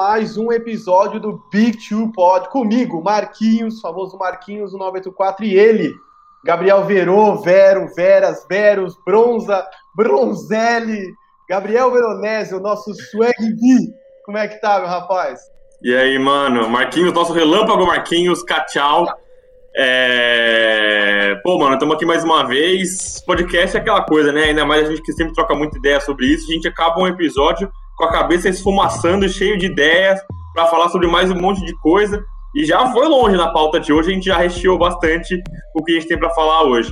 mais um episódio do Big Two Pod comigo, Marquinhos, famoso Marquinhos, o 984, e ele, Gabriel Verô, Vero, Veras, Veros, Bronza, Bronzelli, Gabriel Veronese, o nosso swag B. Como é que tá, meu rapaz? E aí, mano? Marquinhos, nosso relâmpago Marquinhos, Cachau. É... Pô, mano, estamos aqui mais uma vez. Podcast é aquela coisa, né? Ainda mais a gente que sempre troca muita ideia sobre isso. A gente acaba um episódio com a cabeça esfumaçando, cheio de ideias, para falar sobre mais um monte de coisa. E já foi longe na pauta de hoje, a gente já recheou bastante o que a gente tem para falar hoje.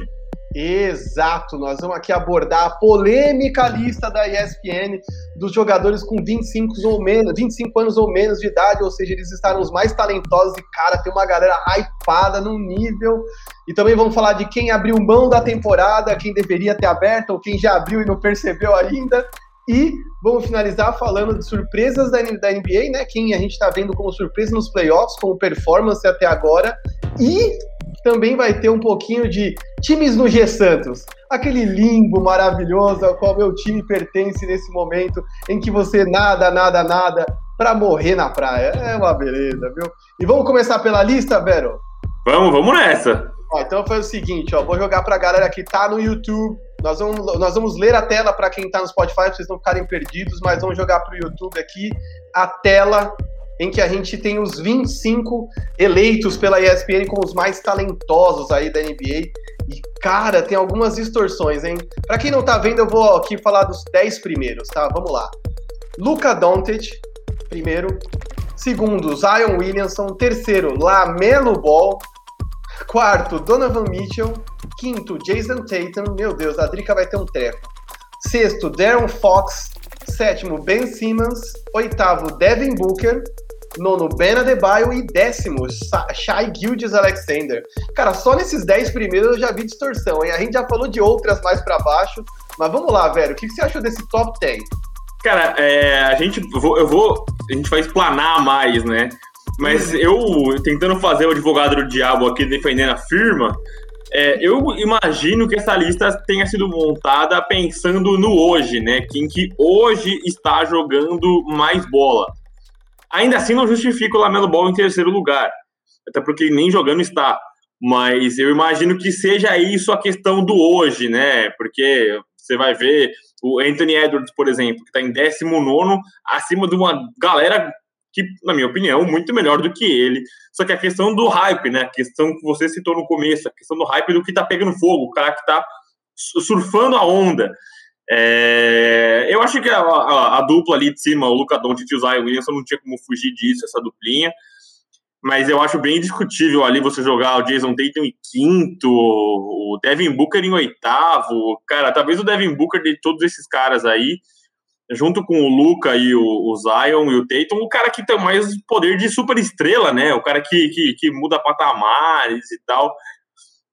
Exato, nós vamos aqui abordar a polêmica lista da ESPN dos jogadores com 25 ou menos, 25 anos ou menos de idade, ou seja, eles estavam os mais talentosos e cara, tem uma galera hypada num nível. E também vamos falar de quem abriu mão da temporada, quem deveria ter aberto ou quem já abriu e não percebeu ainda. E vamos finalizar falando de surpresas da, NBA, né? Quem a gente está vendo como surpresa nos playoffs, como performance até agora. E também vai ter um pouquinho de times no G Santos. Aquele limbo maravilhoso ao qual meu time pertence nesse momento em que você nada, nada, nada para morrer na praia. É uma beleza, viu? E vamos começar pela lista, Vero? Vamos, vamos nessa. Ó, então foi o seguinte, ó, vou jogar para a galera que tá no YouTube. Nós vamos, nós vamos ler a tela para quem está no Spotify, para vocês não ficarem perdidos, mas vamos jogar para o YouTube aqui a tela em que a gente tem os 25 eleitos pela ESPN como os mais talentosos aí da NBA. E, cara, tem algumas distorções, hein? Para quem não tá vendo, eu vou aqui falar dos 10 primeiros, tá? Vamos lá. Luca Doncic, primeiro. Segundo, Zion Williamson. Terceiro, Lamelo Ball. Quarto, Donovan Mitchell. Quinto, Jason Tatum. Meu Deus, a Drica vai ter um treco. Sexto, Darren Fox. Sétimo, Ben Simmons. Oitavo, Devin Booker. Nono, Ben Adebayo. E décimo, Shai Gildes Alexander. Cara, só nesses dez primeiros eu já vi distorção, hein? A gente já falou de outras mais para baixo. Mas vamos lá, velho. O que você achou desse top 10? Cara, é, a gente eu vou, a gente vai explanar mais, né? Mas eu tentando fazer o advogado do diabo aqui defendendo a firma, é, eu imagino que essa lista tenha sido montada pensando no hoje, né? Quem que hoje está jogando mais bola. Ainda assim, não justifica o Lamelo Ball em terceiro lugar, até porque nem jogando está. Mas eu imagino que seja isso a questão do hoje, né? Porque você vai ver o Anthony Edwards, por exemplo, que está em 19, acima de uma galera que, na minha opinião, muito melhor do que ele. Só que a questão do hype, né? A questão que você citou no começo, a questão do hype do que tá pegando fogo, o cara que tá surfando a onda. É, eu acho que a, a, a, dupla ali de cima, o Luca Doncic e o Zion Williamson, não tinha como fugir disso, essa duplinha. Mas eu acho bem discutível ali você jogar o Jason Tatum em quinto, o Devin Booker em oitavo. Cara, talvez o Devin Booker de todos esses caras aí, junto com o Luca e o, o Zion e o Tatum, o cara que tem mais poder de super estrela, né? O cara que, que, que muda patamares e tal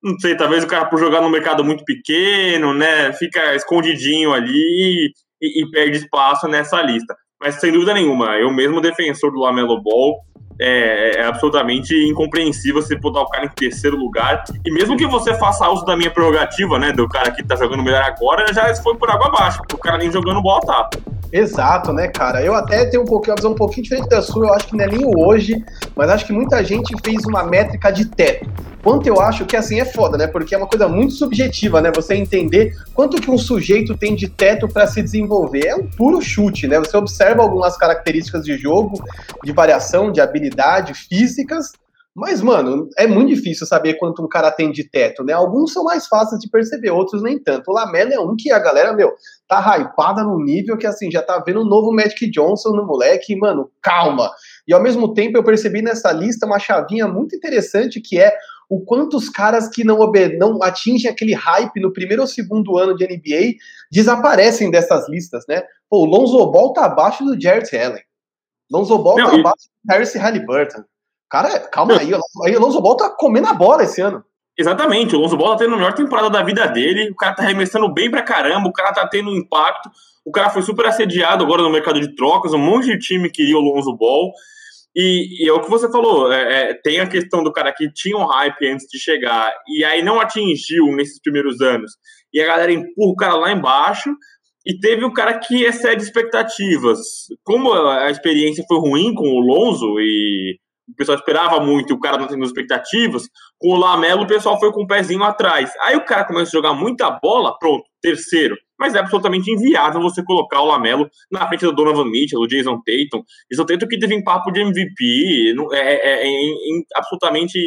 não sei, talvez o cara por jogar no mercado muito pequeno, né, fica escondidinho ali e, e, perde espaço nessa lista. Mas sem dúvida nenhuma, eu mesmo defensor do Lamelo Ball, é, é absolutamente incompreensível você botar o cara em terceiro lugar. E mesmo que você faça uso da minha prerrogativa, né, do cara que tá jogando melhor agora, já foi por água abaixo, porque o cara nem jogando bola tá. Exato, né, cara? Eu até tenho um pouquinho, uma visão um pouquinho diferente da sua, eu acho que não é nem hoje, mas acho que muita gente fez uma métrica de teto. Quanto eu acho que assim é foda, né? Porque é uma coisa muito subjetiva, né? Você entender quanto que um sujeito tem de teto para se desenvolver. É um puro chute, né? Você observa algumas características de jogo, de variação, de habilidade físicas, mas, mano, é muito difícil saber quanto um cara tem de teto, né? Alguns são mais fáceis de perceber, outros nem tanto. O Lamelo é um que a galera, meu, tá hypada no nível que, assim, já tá vendo o novo Magic Johnson no moleque, mano, calma. E ao mesmo tempo eu percebi nessa lista uma chavinha muito interessante que é o quanto os caras que não, não atingem aquele hype no primeiro ou segundo ano de NBA desaparecem dessas listas, né? Pô, o Lonzo Ball tá abaixo do Jarrett Allen. Lonzo Ball não, tá abaixo do Harris Halliburton. Cara, calma aí, aí o Lonzo Ball tá comendo a bola esse ano. Exatamente, o Lonzo Ball tá tendo a melhor temporada da vida dele, o cara tá arremessando bem pra caramba, o cara tá tendo um impacto, o cara foi super assediado agora no mercado de trocas, um monte de time queria o Lonzo Ball, e, e é o que você falou, é, é, tem a questão do cara que tinha um hype antes de chegar, e aí não atingiu nesses primeiros anos, e a galera empurra o cara lá embaixo, E teve o cara que excede expectativas. Como a experiência foi ruim com o Lonzo e o pessoal esperava muito e o cara não tendo expectativas, com o Lamelo o pessoal foi com o pezinho atrás. Aí o cara começa a jogar muita bola, pronto, terceiro. Mas é absolutamente inviável você colocar o Lamelo na frente do Donovan Mitchell, do Jason Tatum. Jason Tatum que teve um papo de MVP, é, é, é, é absolutamente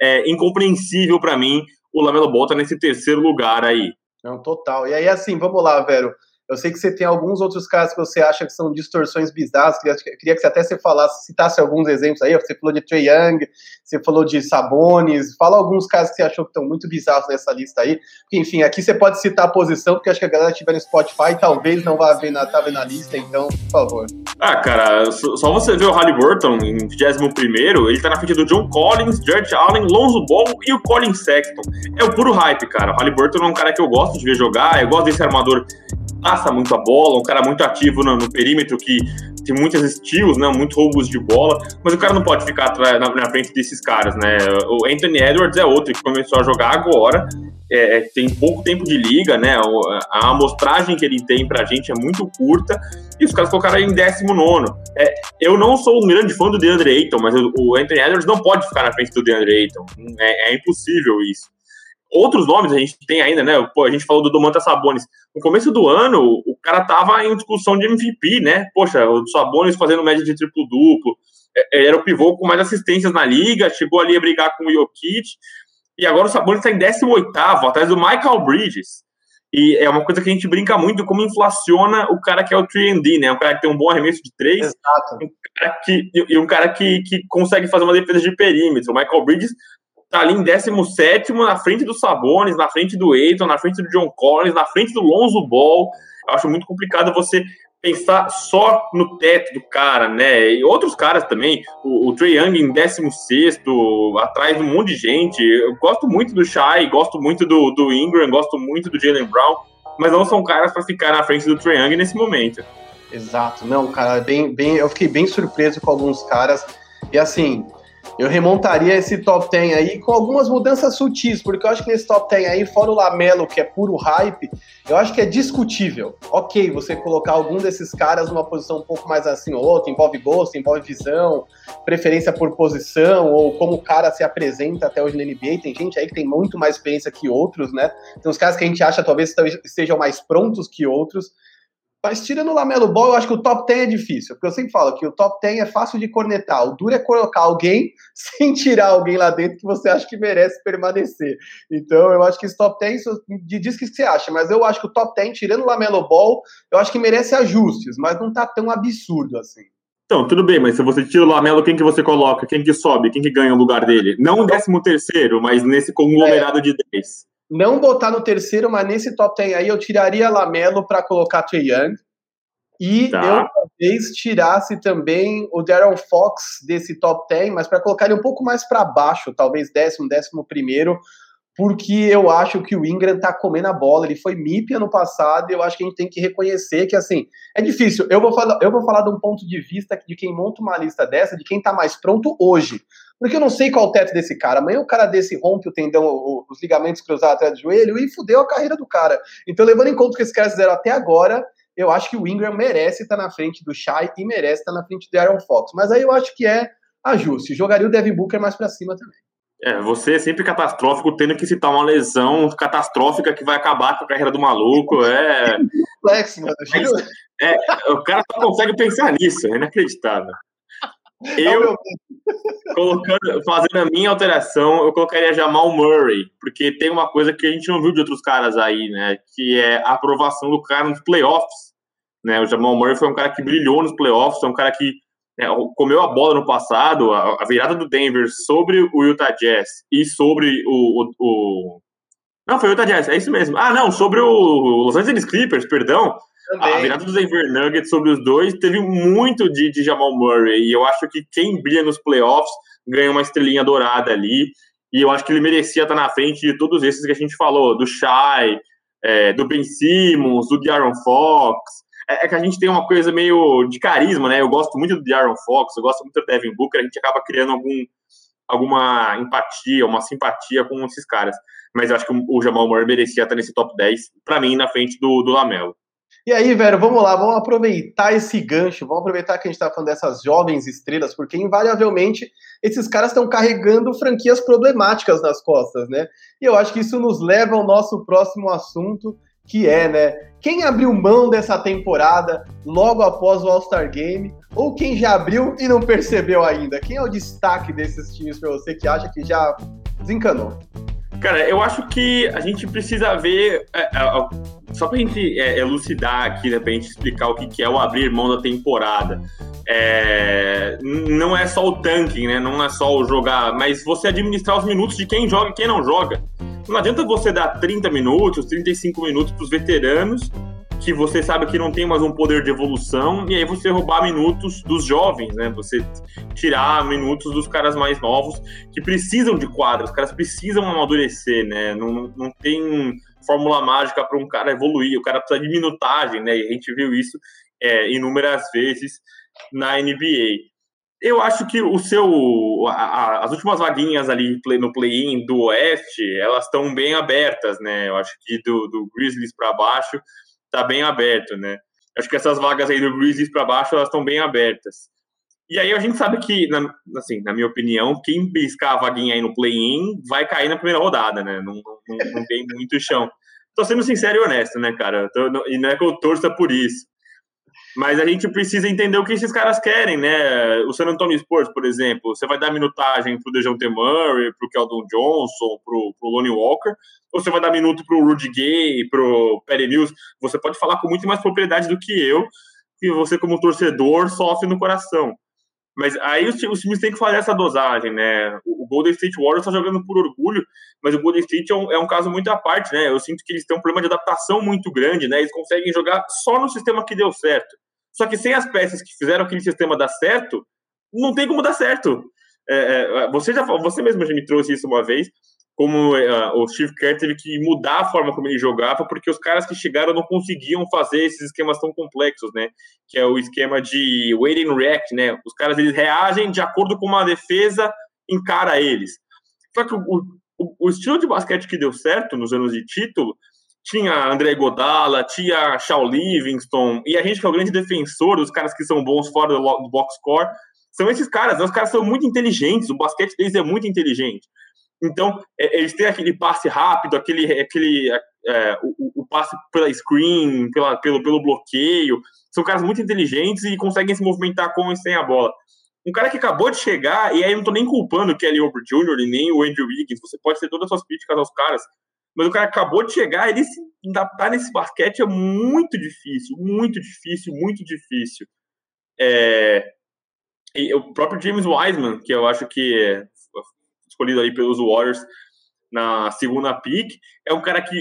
é, incompreensível para mim o Lamelo Ball nesse terceiro lugar aí. Não, total. E aí, assim, vamos lá, Vero. Eu sei que você tem alguns outros casos que você acha que são distorções bizarras. Queria, queria que você até você falasse, citasse alguns exemplos aí. Você falou de Trey Young, você falou de Sabonis. Fala alguns casos que você achou que estão muito bizarros nessa lista aí. Enfim, aqui você pode citar a posição, porque acho que a galera estiver no Spotify talvez não vá ver na, tá vendo na lista, então, por favor. Ah, cara, só você ver o Halliburton em 21 ele tá na frente do John Collins, George Allen, Lonzo Ball e o Colin Sexton. É o puro hype, cara. O Halliburton é um cara que eu gosto de ver jogar, eu gosto desse armador passa muito a bola, um cara muito ativo no, no perímetro, que tem muitas estilos, né, muitos roubos de bola, mas o cara não pode ficar na, na, frente desses caras, né? O Anthony Edwards é outro que começou a jogar agora, é, é tem pouco tempo de liga, né? A amostragem que ele tem pra gente é muito curta, e os caras colocaram em 19. É, eu não sou um grande fã do DeAndre Ayton, mas o Anthony Edwards não pode ficar na frente do DeAndre Ayton. É, é impossível isso outros nomes a gente tem ainda, né? Pô, a gente falou do Domantas Sabonis. No começo do ano, o cara tava em discussão de MVP, né? Poxa, o Sabonis fazendo média de triplo-duplo. É, ele era o pivô com mais assistências na liga, chegou ali a brigar com o Jokic. E agora o Sabonis está em 18 atrás do Michael Bridges. E é uma coisa que a gente brinca muito, como inflaciona o cara que é o 3D, né? Um cara que tem um bom arremesso de três. Exato. Um cara que, e um cara que, que consegue fazer uma defesa de perímetro. O Michael Bridges tá ali em 17 na frente do Sabonis, na frente do Eiton, na frente do John Collins, na frente do Lonzo Ball. Eu acho muito complicado você pensar só no teto do cara, né? E outros caras também, o, o Trey Young em 16, atrás de um monte de gente. Eu gosto muito do Shai, gosto muito do, do Ingram, gosto muito do Jalen Brown, mas não são caras para ficar na frente do Trey Young nesse momento. Exato, não, cara, bem, bem, eu fiquei bem surpreso com alguns caras. E assim, eu remontaria esse top 10 aí com algumas mudanças sutis, porque eu acho que nesse top 10 aí, fora o Lamelo, que é puro hype, eu acho que é discutível. Ok, você colocar algum desses caras numa posição um pouco mais assim ou outra, envolve gosto, envolve visão, preferência por posição, ou como o cara se apresenta até hoje na NBA. Tem gente aí que tem muito mais experiência que outros, né? Tem uns caras que a gente acha talvez estejam mais prontos que outros. Mas tirando o Lamelo Ball, eu acho que o top 10 é difícil, porque eu sempre falo que o top 10 é fácil de cornetar. O duro é colocar alguém sem tirar alguém lá dentro que você acha que merece permanecer. Então, eu acho que esse top 10, diz o que você acha, mas eu acho que o top 10, tirando o Lamelo Ball, eu acho que merece ajustes, mas não tá tão absurdo assim. Então, tudo bem, mas se você tira o Lamelo, quem que você coloca? Quem que sobe? Quem que ganha o lugar dele? Não o décimo terceiro, mas nesse conglomerado é. de 10 não botar no terceiro, mas nesse top 10 aí eu tiraria Lamelo para colocar Trey Young. E tá. eu talvez tirasse também o Darren Fox desse top 10, mas para colocar ele um pouco mais para baixo, talvez décimo, décimo primeiro, porque eu acho que o Ingram tá comendo a bola. Ele foi MIP ano passado e eu acho que a gente tem que reconhecer que, assim, é difícil. Eu vou falar, eu vou falar de um ponto de vista de quem monta uma lista dessa, de quem tá mais pronto hoje. Porque eu não sei qual o teto desse cara. Amanhã o cara desse rompe o tendão, os ligamentos cruzados atrás do joelho e fudeu a carreira do cara. Então, levando em conta o que esses caras fizeram até agora, eu acho que o Ingram merece estar na frente do Shai e merece estar na frente do Aaron Fox. Mas aí eu acho que é ajuste. Jogaria o Devin Booker mais para cima também. É, você é sempre catastrófico, tendo que citar uma lesão catastrófica que vai acabar com a carreira do maluco. É. Complexo, mano. É, o cara só consegue pensar nisso, é inacreditável. É eu, colocando, fazendo a minha alteração, eu colocaria Jamal Murray, porque tem uma coisa que a gente não viu de outros caras aí, né? Que é a aprovação do cara nos playoffs. Né? O Jamal Murray foi um cara que brilhou nos playoffs, é um cara que é, comeu a bola no passado, a, a, virada do Denver sobre o Utah Jazz e sobre o, o, o, Não, foi o Utah Jazz, é isso mesmo. Ah, não, sobre o Los Angeles Clippers, perdão. Também. A virada do Denver Nuggets sobre os dois teve muito de, de Jamal Murray. E eu acho que quem brilha nos playoffs ganha uma estrelinha dourada ali. E eu acho que ele merecia estar na frente de todos esses que a gente falou, do Shai, é, do Ben Simmons, do De'Aaron Fox. É, é, que a gente tem uma coisa meio de carisma, né? Eu gosto muito do De'Aaron Fox, eu gosto muito do Devin Booker, a gente acaba criando algum, alguma empatia, uma simpatia com esses caras. Mas eu acho que o Jamal Murray merecia estar nesse top 10, para mim, na frente do, do Lamelo. E aí, velho, vamos lá, vamos aproveitar esse gancho, vamos aproveitar que a gente tá falando dessas jovens estrelas, porque invariavelmente esses caras estão carregando franquias problemáticas nas costas, né? E eu acho que isso nos leva ao nosso próximo assunto, que é, né, quem abriu mão dessa temporada logo após o All-Star Game, ou quem já abriu e não percebeu ainda? Quem é o destaque desses times para você que acha que já desencanou? Cara, eu acho que a gente precisa ver, é, é, só pra gente é, elucidar aqui, né, pra gente explicar o que, que é o abrir mão da temporada. É, não é só o tanking, né? Não é só o jogar, mas você administrar os minutos de quem joga e quem não joga. Não adianta você dar 30 minutos, 35 minutos para os veteranos que você sabe que não tem mais um poder de evolução, e aí você roubar minutos dos jovens, né? Você tirar minutos dos caras mais novos que precisam de quadros, os caras precisam amadurecer, né? Não, não tem fórmula mágica para um cara evoluir, o cara precisa de minutagem, né? E a gente viu isso é, inúmeras vezes na NBA. Eu acho que o seu, a, a, as últimas vaguinhas ali no play-in do Oeste, elas estão bem abertas, né? Eu acho que do, do Grizzlies para baixo está bem aberto, né? Acho que essas vagas aí do Grizzlies para baixo, elas estão bem abertas. E aí a gente sabe que, na, assim, na minha opinião, quem piscar a vaguinha aí no play-in vai cair na primeira rodada, né? Não, não, não tem muito chão. Tô sendo sincero e honesto, né, cara? Tô, e não é que eu torça por isso. Mas a gente precisa entender o que esses caras querem, né? O San Antonio Spurs, por exemplo, você vai dar minutagem pro Dejounte Murray, pro Keldon Johnson, pro, pro Lonnie Walker, ou você vai dar minuto pro Rudy Gay, pro Perry Mills? Você pode falar com muito mais propriedade do que eu, que você como torcedor sofre no coração. Mas aí os, os times têm que fazer essa dosagem, né? O, o Golden State Warriors está jogando por orgulho, mas o Golden State é um, é um, caso muito à parte, né? Eu sinto que eles têm um problema de adaptação muito grande, né? Eles conseguem jogar só no sistema que deu certo. Só que sem as peças que fizeram aquele sistema dar certo, não tem como dar certo. É, é, você já você mesmo já me trouxe isso uma vez como uh, o Steve Kerr teve que mudar a forma como ele jogava, porque os caras que chegaram não conseguiam fazer esses esquemas tão complexos, né? Que é o esquema de wait and react, né? Os caras eles reagem de acordo com uma defesa encara eles. Só que o, o, o estilo de basquete que deu certo nos anos de título tinha André Godala, tinha Shaw Livingston, e a gente que é o grande defensor dos caras que são bons fora do, box score, são esses caras, né? os caras são muito inteligentes, o basquete deles é muito inteligente. Então, é, eles têm aquele passe rápido, aquele, aquele é, o, o, passe pela screen, pela, pelo, pelo bloqueio. São caras muito inteligentes e conseguem se movimentar com e sem a bola. Um cara que acabou de chegar, e aí eu não tô nem culpando o Kelly Oubre Jr. e nem o Andrew Wiggins, você pode ter todas as suas críticas aos caras, mas o cara acabou de chegar, ele se adaptar nesse basquete é muito difícil, muito difícil, muito difícil. É, o próprio James Wiseman, que eu acho que escolhido aí pelos Warriors na segunda pick, é um cara que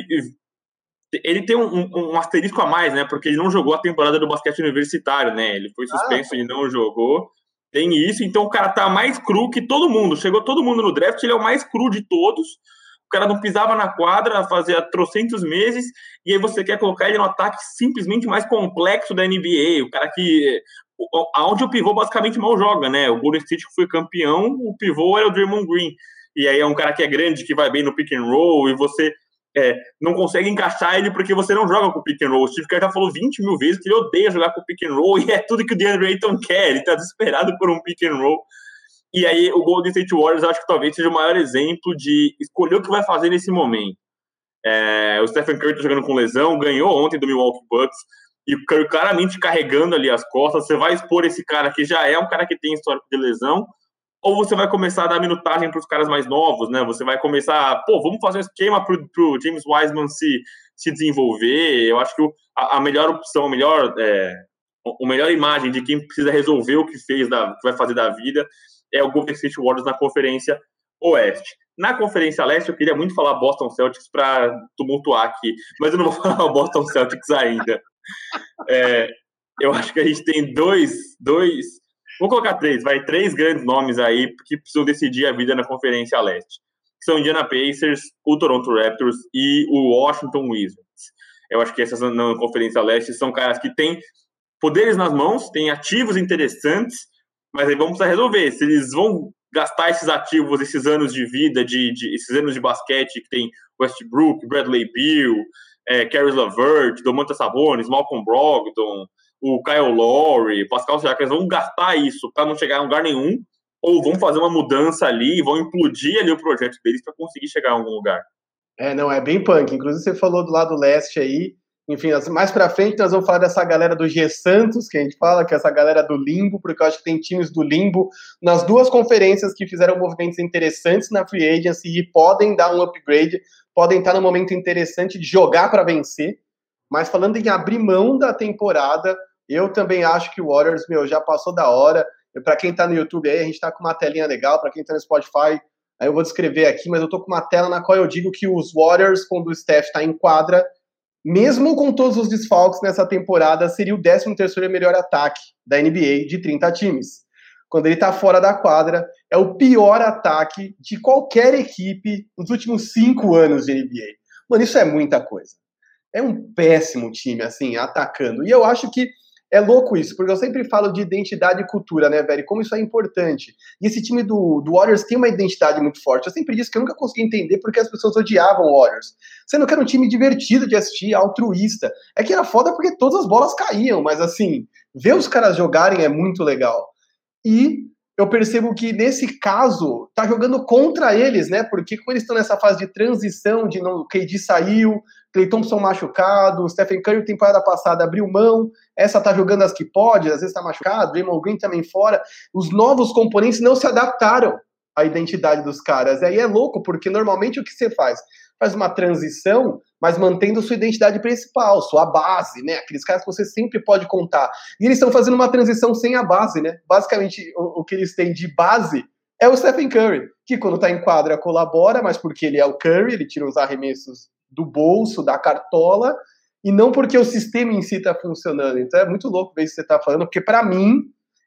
ele tem um, um, um, asterisco a mais, né? Porque ele não jogou a temporada do basquete universitário, né? Ele foi suspenso ah, e não jogou. Tem isso, então o cara tá mais cru que todo mundo. Chegou todo mundo no draft, ele é o mais cru de todos. O cara não pisava na quadra fazia trocentos meses, e aí você quer colocar ele no ataque simplesmente mais complexo da NBA. O cara que aonde o pivô basicamente mal joga, né? O Golden State foi campeão, o pivô era o Draymond Green. E aí é um cara que é grande, que vai bem no pick and roll, e você é, não consegue encaixar ele porque você não joga com pick and roll. O Steve Kerr já falou 20 mil vezes que ele odeia jogar com pick and roll, e é tudo que o DeAndre Ayton quer, ele tá desesperado por um pick and roll. E aí o Golden State Warriors acho que talvez seja o maior exemplo de escolher o que vai fazer nesse momento. É, o Stephen Curry tá jogando com lesão, ganhou ontem do Milwaukee Bucks, e claramente carregando ali as costas, você vai expor esse cara que já é um cara que tem histórico de lesão, ou você vai começar a dar minutagem para os caras mais novos, né? Você vai começar, pô, vamos fazer um esquema para o James Wiseman se, se desenvolver. Eu acho que a, a melhor opção, a melhor, é, a melhor imagem de quem precisa resolver o que fez, da, que vai fazer da vida, é o Golden State Warriors na Conferência Oeste. Na Conferência Leste, eu queria muito falar Boston Celtics para tumultuar aqui, mas eu não vou falar Boston Celtics ainda. É, eu acho que a gente tem dois, dois, vou colocar três, vai três grandes nomes aí que precisam decidir a vida na Conferência Leste. São Indiana Pacers, o Toronto Raptors e o Washington Wizards. Eu acho que essas na Conferência Leste são caras que têm poderes nas mãos, têm ativos interessantes, mas aí vamos resolver se eles vão gastar esses ativos, esses anos de vida, de, de, esses anos de basquete que tem Westbrook, Bradley Beal, é, Caris LeVert, Domantas Sabonis, Malcolm Brogdon, o Kyle Lowry, Pascal Siakam, eles vão gastar isso para não chegar a lugar nenhum, ou vão fazer uma mudança ali, vão implodir ali o projeto deles para conseguir chegar a algum lugar. É, não, é bem punk. Inclusive, você falou do lado leste aí. Enfim, mais pra frente nós vamos falar dessa galera do G Santos, que a gente fala, que é essa galera do Limbo, porque eu acho que tem times do Limbo nas duas conferências que fizeram movimentos interessantes na Free Agency e podem dar um upgrade, podem estar no momento interessante de jogar para vencer. Mas falando em abrir mão da temporada, eu também acho que o Warriors, meu, já passou da hora. Para quem tá no YouTube aí, a gente tá com uma telinha legal. Para quem tá no Spotify, aí eu vou descrever aqui, mas eu tô com uma tela na qual eu digo que os Warriors, quando o Steph tá em quadra, mesmo com todos os desfalques nessa temporada, seria o 13º melhor ataque da NBA de 30 times. Quando ele tá fora da quadra, é o pior ataque de qualquer equipe nos últimos cinco anos de NBA. Mano, isso é muita coisa. É um péssimo time, assim, atacando. E eu acho que é louco isso, porque eu sempre falo de identidade e cultura, né, velho? Como isso é importante. E esse time do, do Warriors tem uma identidade muito forte. Eu sempre disse que eu nunca consegui entender porque as pessoas odiavam o Warriors. Sendo que era um time divertido de assistir, altruísta. É que era foda porque todas as bolas caíam, mas assim, ver os caras jogarem é muito legal. E eu percebo que nesse caso tá jogando contra eles, né? Porque como eles estão nessa fase de transição, de não, KD saiu, Clay Thompson machucado, Stephen Curry temporada passada abriu mão, essa tá jogando as que pode, às vezes tá machucado, Draymond Green também fora. Os novos componentes não se adaptaram à identidade dos caras. Aí é louco, porque normalmente o que você faz? Faz uma transição, mas mantendo sua identidade principal, sua base, né? Aqueles caras que você sempre pode contar. E eles estão fazendo uma transição sem a base, né? Basicamente, o, o que eles têm de base é o Stephen Curry, que quando tá em quadra colabora, mas porque ele é o Curry, ele tira os arremessos do bolso, da cartola, e não porque o sistema em si está funcionando. Então é muito louco ver isso que você está falando, porque para mim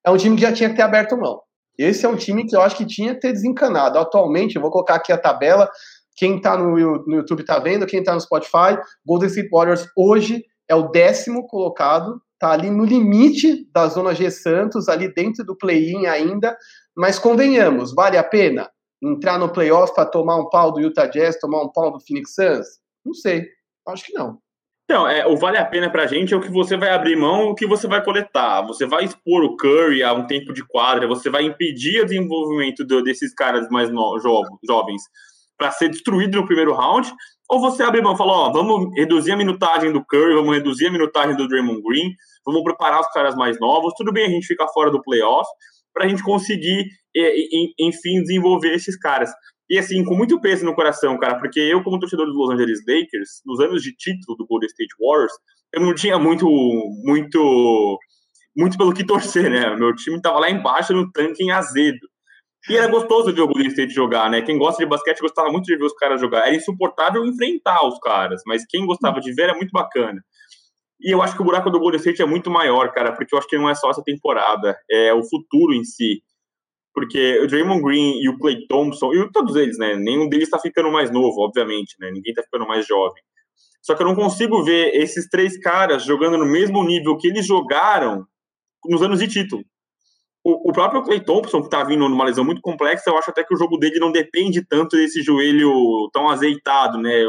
é um time que já tinha que ter aberto mão. Esse é um time que eu acho que tinha que ter desencanado. Atualmente, eu vou colocar aqui a tabela. Quem está no, no YouTube está vendo, quem está no Spotify, Golden State Warriors hoje é o décimo colocado, está ali no limite da zona G Santos, ali dentro do play-in ainda, mas convenhamos, vale a pena entrar no playoff para tomar um pau do Utah Jazz, tomar um pau do Phoenix Suns? Não sei. Acho que não. Então, é, o vale a pena pra gente é o que você vai abrir mão, o que você vai coletar. Você vai expor o Curry a um tempo de quadra, você vai impedir o desenvolvimento do, desses caras mais no, jo, jovens para ser destruído no primeiro round, ou você abre mão e fala, ó, vamos reduzir a minutagem do Curry, vamos reduzir a minutagem do Draymond Green, vamos preparar os caras mais novos, tudo bem a gente ficar fora do playoff, para a gente conseguir, enfim, desenvolver esses caras. E assim, com muito peso no coração, cara, porque eu, como torcedor dos Los Angeles Lakers, nos anos de título do Golden State Warriors, eu não tinha muito, muito, muito pelo que torcer, né? Meu time tava lá embaixo no tanque em azedo. E era gostoso ver o Golden State jogar, né? Quem gosta de basquete gostava muito de ver os caras jogar. Era insuportável enfrentar os caras, mas quem gostava de ver era muito bacana. E eu acho que o buraco do Golden State é muito maior, cara, porque eu acho que não é só essa temporada, é o futuro em si porque o Draymond Green e o Clay Thompson, e todos eles, né? Nenhum deles está ficando mais novo, obviamente, né? Ninguém está ficando mais jovem. Só que eu não consigo ver esses três caras jogando no mesmo nível que eles jogaram nos anos de título. O, próprio Clay Thompson, que está vindo numa lesão muito complexa, eu acho até que o jogo dele não depende tanto desse joelho tão azeitado, né?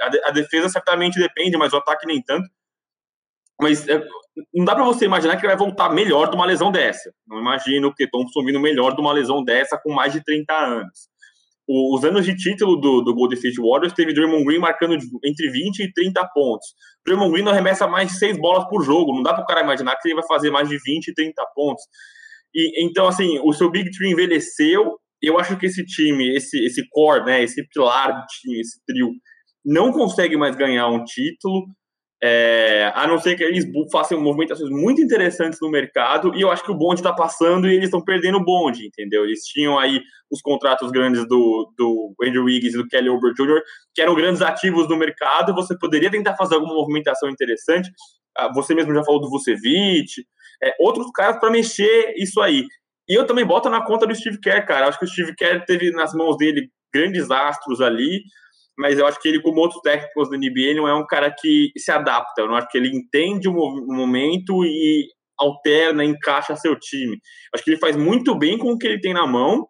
A, a defesa certamente depende, mas o ataque nem tanto. Mas é, não dá para você imaginar que ele vai voltar melhor de uma lesão dessa. Não imagino que Thompson vindo melhor de uma lesão dessa com mais de 30 anos. os anos de título do, do Golden State Warriors teve Draymond Green marcando entre 20 e 30 pontos. Draymond Green arremessa mais de 6 bolas por jogo. Não dá para o cara imaginar que ele vai fazer mais de 20 e 30 pontos. E, então, assim, o seu Big Tree envelheceu. Eu acho que esse time, esse, esse core, né, esse pilar do time, esse trio, não consegue mais ganhar um título. É, a não ser que eles façam movimentações muito interessantes no mercado, e eu acho que o bonde está passando e eles estão perdendo o bonde, entendeu? Eles tinham aí os contratos grandes do, do Andrew Wiggins e do Kelly Oubre Jr., que eram grandes ativos no mercado, você poderia tentar fazer alguma movimentação interessante, ah, você mesmo já falou do Vucevic, é, outros caras para mexer isso aí. E eu também boto na conta do Steve Kerr, cara, acho que o Steve Kerr teve nas mãos dele grandes astros ali, mas eu acho que ele, como outros técnicos da NBA, não é um cara que se adapta. Eu não acho que ele entende o momento e alterna, encaixa seu time. Acho que ele faz muito bem com o que ele tem na mão,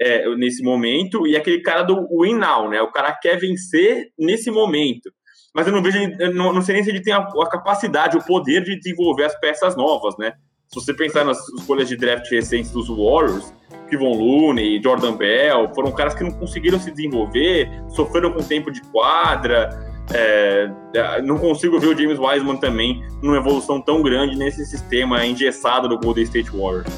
é, nesse momento, e aquele cara do win now, né? O cara quer vencer nesse momento. Mas eu não vejo, não, não sei nem se ele tem a, a, capacidade, o poder de desenvolver as peças novas, né? Se você pensar nas escolhas de draft recentes dos Warriors, Kevon Looney, Jordan Bell, foram caras que não conseguiram se desenvolver, sofreram com tempo de quadra. É, é, não consigo ver o James Wiseman também numa evolução tão grande nesse sistema engessado do Golden State Warriors.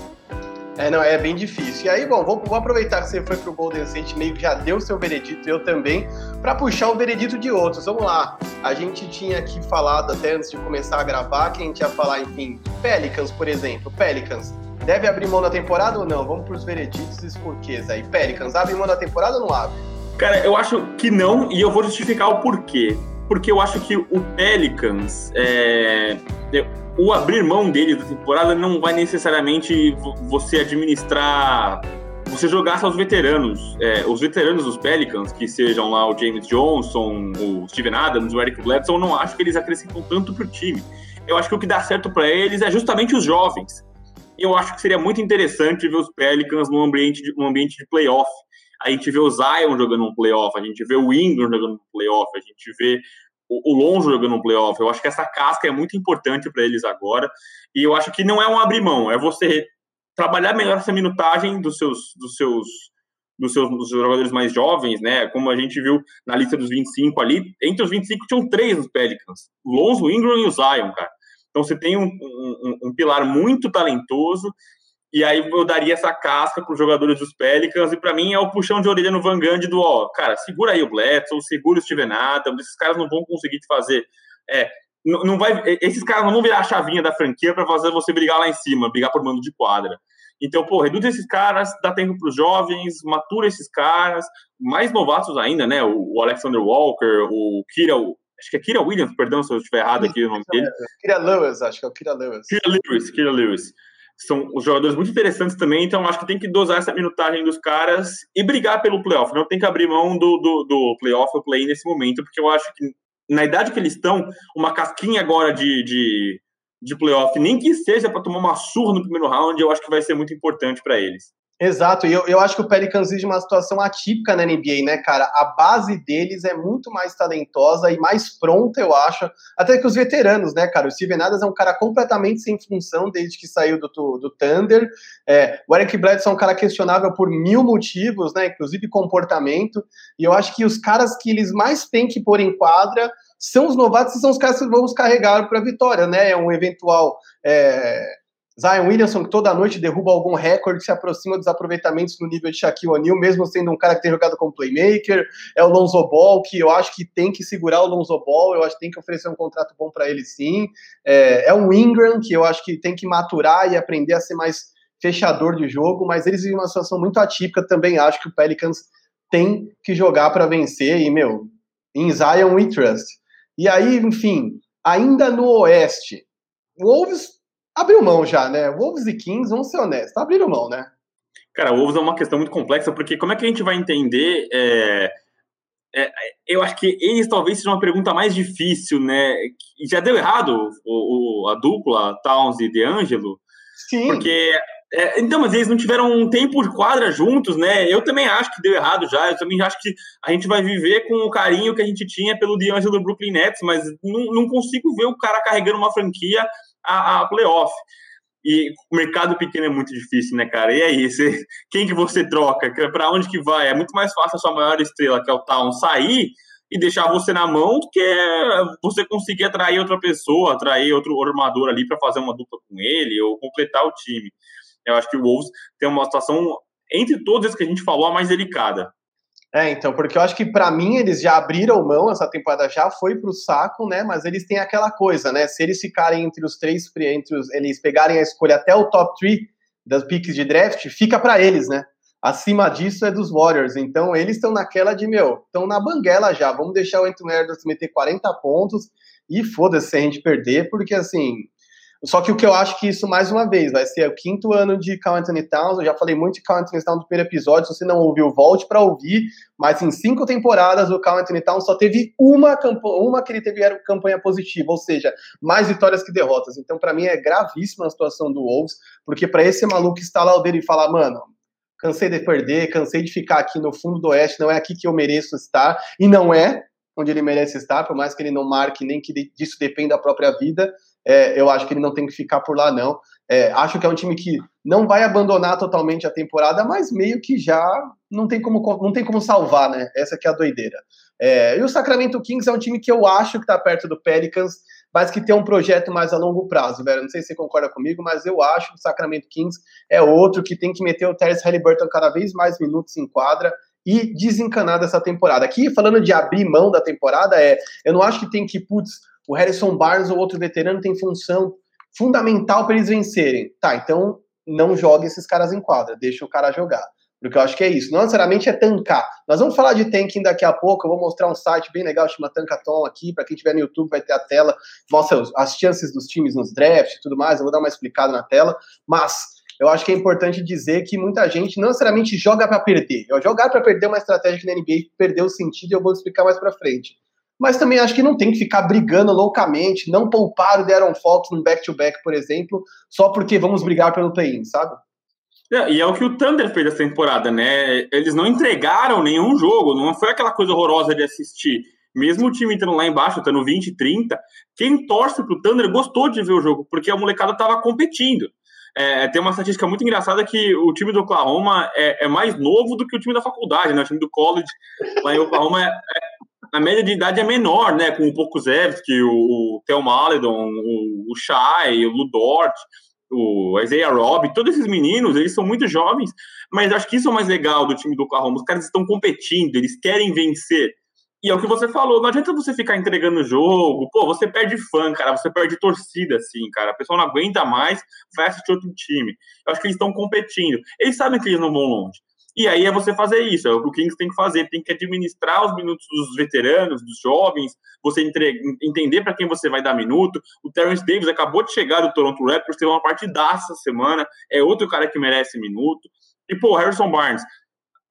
É, não, é bem difícil. E aí, bom, vou, vou aproveitar que você foi pro Golden State, meio que já deu seu veredito, eu também, para puxar o veredito de outros. Vamos lá. A gente tinha aqui falado, até antes de começar a gravar, que a gente ia falar, enfim, Pelicans, por exemplo. Pelicans, deve abrir mão da temporada ou não? Vamos pros vereditos e porquês aí. Pelicans, abre mão da temporada ou não abre? Cara, eu acho que não, e eu vou justificar o porquê. Porque eu acho que o Pelicans, é, o abrir mão dele da temporada não vai necessariamente você administrar, você jogar seus veteranos. É, os veteranos dos Pelicans, que sejam lá o James Johnson, o Steven Adams, o Eric Bledsoe, eu não acho que eles acrescentam tanto pro time. Eu acho que o que dá certo para eles é justamente os jovens. Eu acho que seria muito interessante ver os Pelicans num ambiente de, num ambiente de playoff. A gente vê o Zion jogando um playoff, a gente vê o Ingram jogando um playoff, a gente vê o, Lonzo jogando no playoff. Eu acho que essa casca é muito importante para eles agora. E eu acho que não é um abrir mão, é você trabalhar melhor essa minutagem dos seus, dos seus, dos seus, dos jogadores mais jovens, né? Como a gente viu na lista dos 25 ali, entre os 25 tinham três nos Pelicans: Lonzo, Ingram e o Zion, cara. Então você tem um, um, um pilar muito talentoso e aí eu daria essa casca para os jogadores dos Pelicans, e para mim é o puxão de orelha no Van Gundy do, ó, cara, segura aí o Bledsoe, segura o Steven Adams, esses caras não vão conseguir te fazer. É, não, não vai, esses caras não vão virar a chavinha da franquia para fazer você brigar lá em cima, brigar por mando de quadra. Então, pô, reduz esses caras, dá tempo para os jovens, matura esses caras, mais novatos ainda, né? O, o Alexander Walker, o Kira, o, acho que é Kira Williams, perdão se eu estiver errado aqui o nome dele. Kira Lewis, acho que é o Kira Lewis. Kira Lewis, Kira Lewis são os jogadores muito interessantes também, então acho que tem que dosar essa minutagem dos caras e brigar pelo playoff. Não tem que abrir mão do, do, do playoff ou play nesse momento, porque eu acho que na idade que eles estão, uma casquinha agora de, de, de playoff, nem que seja para tomar uma surra no primeiro round, eu acho que vai ser muito importante para eles. Exato, e eu, eu acho que o Pelicans vive uma situação atípica na NBA, né, cara? A base deles é muito mais talentosa e mais pronta, eu acho, até que os veteranos, né, cara? O Steven Adams é um cara completamente sem função desde que saiu do, do Thunder. É, o Eric Bledsoe é um cara questionável por mil motivos, né, inclusive comportamento, e eu acho que os caras que eles mais têm que pôr em quadra são os novatos e são os caras que vão carregar para a vitória, né? É um eventual. É Zion Williamson, que toda noite derruba algum recorde, se aproxima dos aproveitamentos no nível de Shaquille O'Neal, mesmo sendo um cara que tem jogado como playmaker. É o Lonzo Ball, que eu acho que tem que segurar o Lonzo Ball, eu acho que tem que oferecer um contrato bom para ele sim. É, é o Ingram, que eu acho que tem que maturar e aprender a ser mais fechador de jogo, mas eles vivem uma situação muito atípica. Também acho que o Pelicans tem que jogar para vencer, e, meu, em Zion we trust. E aí, enfim, ainda no Oeste, o Wolves abriu mão já, né? Wolves e Kings, vamos ser honestos, abriram mão, né? Cara, Wolves é uma questão muito complexa, porque como é que a gente vai entender. É, é, eu acho que eles talvez seja uma pergunta mais difícil, né? Já deu errado o, o a dupla Towns e DeAngelo? Sim. Porque. É, então, mas eles não tiveram um tempo de quadra juntos, né? Eu também acho que deu errado já. Eu também acho que a gente vai viver com o carinho que a gente tinha pelo DeAngelo do Brooklyn Nets, mas não, não consigo ver o cara carregando uma franquia a, a playoff. E o mercado pequeno é muito difícil, né, cara? E aí, você, quem que você troca? Para onde que vai? É muito mais fácil a sua maior estrela, que é o Town, sair e deixar você na mão do que você conseguir atrair outra pessoa, atrair outro armador ali para fazer uma dupla com ele ou completar o time. Eu acho que o Wolves tem uma situação, entre todas que a gente falou, a mais delicada. É, então, porque eu acho que para mim eles já abriram mão, essa temporada já foi pro saco, né? Mas eles têm aquela coisa, né? Se eles ficarem entre os três, entre os, eles pegarem a escolha até o top 3 das picks de draft, fica para eles, né? Acima disso é dos Warriors. Então eles estão naquela de, meu, estão na banguela já. Vamos deixar o Anthony Edwards meter 40 pontos e foda-se se a gente perder, porque assim, só que o que eu acho que isso, mais uma vez, vai ser o quinto ano de Carl Anthony Towns. Eu já falei muito de Carl Anthony Towns no primeiro episódio. Se você não ouviu, volte para ouvir. Mas em cinco temporadas, o Carl Anthony Towns só teve uma, uma que ele teve era campanha positiva, ou seja, mais vitórias que derrotas. Então, para mim, é gravíssima a situação do Wolves, porque para esse maluco instalar o dele e falar, mano, cansei de perder, cansei de ficar aqui no fundo do oeste, não é aqui que eu mereço estar, e não é onde ele merece estar, por mais que ele não marque, nem que disso dependa da própria vida, é, eu acho que ele não tem que ficar por lá, não. É, acho que é um time que não vai abandonar totalmente a temporada, mas meio que já não tem como, não tem como salvar, né? Essa que é a doideira. É, e o Sacramento Kings é um time que eu acho que está perto do Pelicans, mas que tem um projeto mais a longo prazo, velho. Não sei se você concorda comigo, mas eu acho que o Sacramento Kings é outro que tem que meter o Terence Halliburton cada vez mais minutos em quadra e desencanar dessa temporada. Aqui, falando de abrir mão da temporada, é, eu não acho que tem que, putz, o Harrison Barnes ou outro veterano tem função fundamental para eles vencerem. Tá, então não jogue esses caras em quadra, deixa o cara jogar. Porque eu acho que é isso. Não necessariamente é tancar. Nós vamos falar de tanking daqui a pouco. Eu vou mostrar um site bem legal, chama Tankaton aqui. Para quem estiver no YouTube, vai ter a tela. Mostra as chances dos times nos drafts e tudo mais. Eu vou dar uma explicada na tela. Mas eu acho que é importante dizer que muita gente não necessariamente joga para perder. Jogar para perder é uma estratégia que na NBA perdeu o sentido e eu vou explicar mais para frente. Mas também acho que não tem que ficar brigando loucamente, não poupar o Darren Fox no back-to-back, -back, por exemplo, só porque vamos brigar pelo play-in, sabe? É, e é o que o Thunder fez essa temporada, né? Eles não entregaram nenhum jogo, não foi aquela coisa horrorosa de assistir. Mesmo o time entrando lá embaixo, estando 20, 30, quem torce pro Thunder gostou de ver o jogo, porque a molecada tava competindo. É, tem uma estatística muito engraçada que o time do Oklahoma é, é, mais novo do que o time da faculdade, né? O time do college lá em Oklahoma, é, é, a média de idade é menor, né? Com o Pokusevski, o, o Theo Maledon, o, o Shai, o Ludort, o Isaiah Robb, todos esses meninos, eles são muito jovens, mas acho que isso é o mais legal do time do Oklahoma. Os caras estão competindo, eles querem vencer. E é o que você falou, não adianta você ficar entregando o jogo, pô, você perde fã, cara, você perde torcida, assim, cara. A pessoa não aguenta mais, vai assistir outro time. Eu acho que eles estão competindo. Eles sabem que eles não vão longe. E aí é você fazer isso, é o que o Kings tem que fazer, tem que administrar os minutos dos veteranos, dos jovens, você entre... entender para quem você vai dar minuto. O Terrence Davis acabou de chegar do Toronto Raptors, teve uma partidaça semana, é outro cara que merece minuto. E, pô, Harrison Barnes,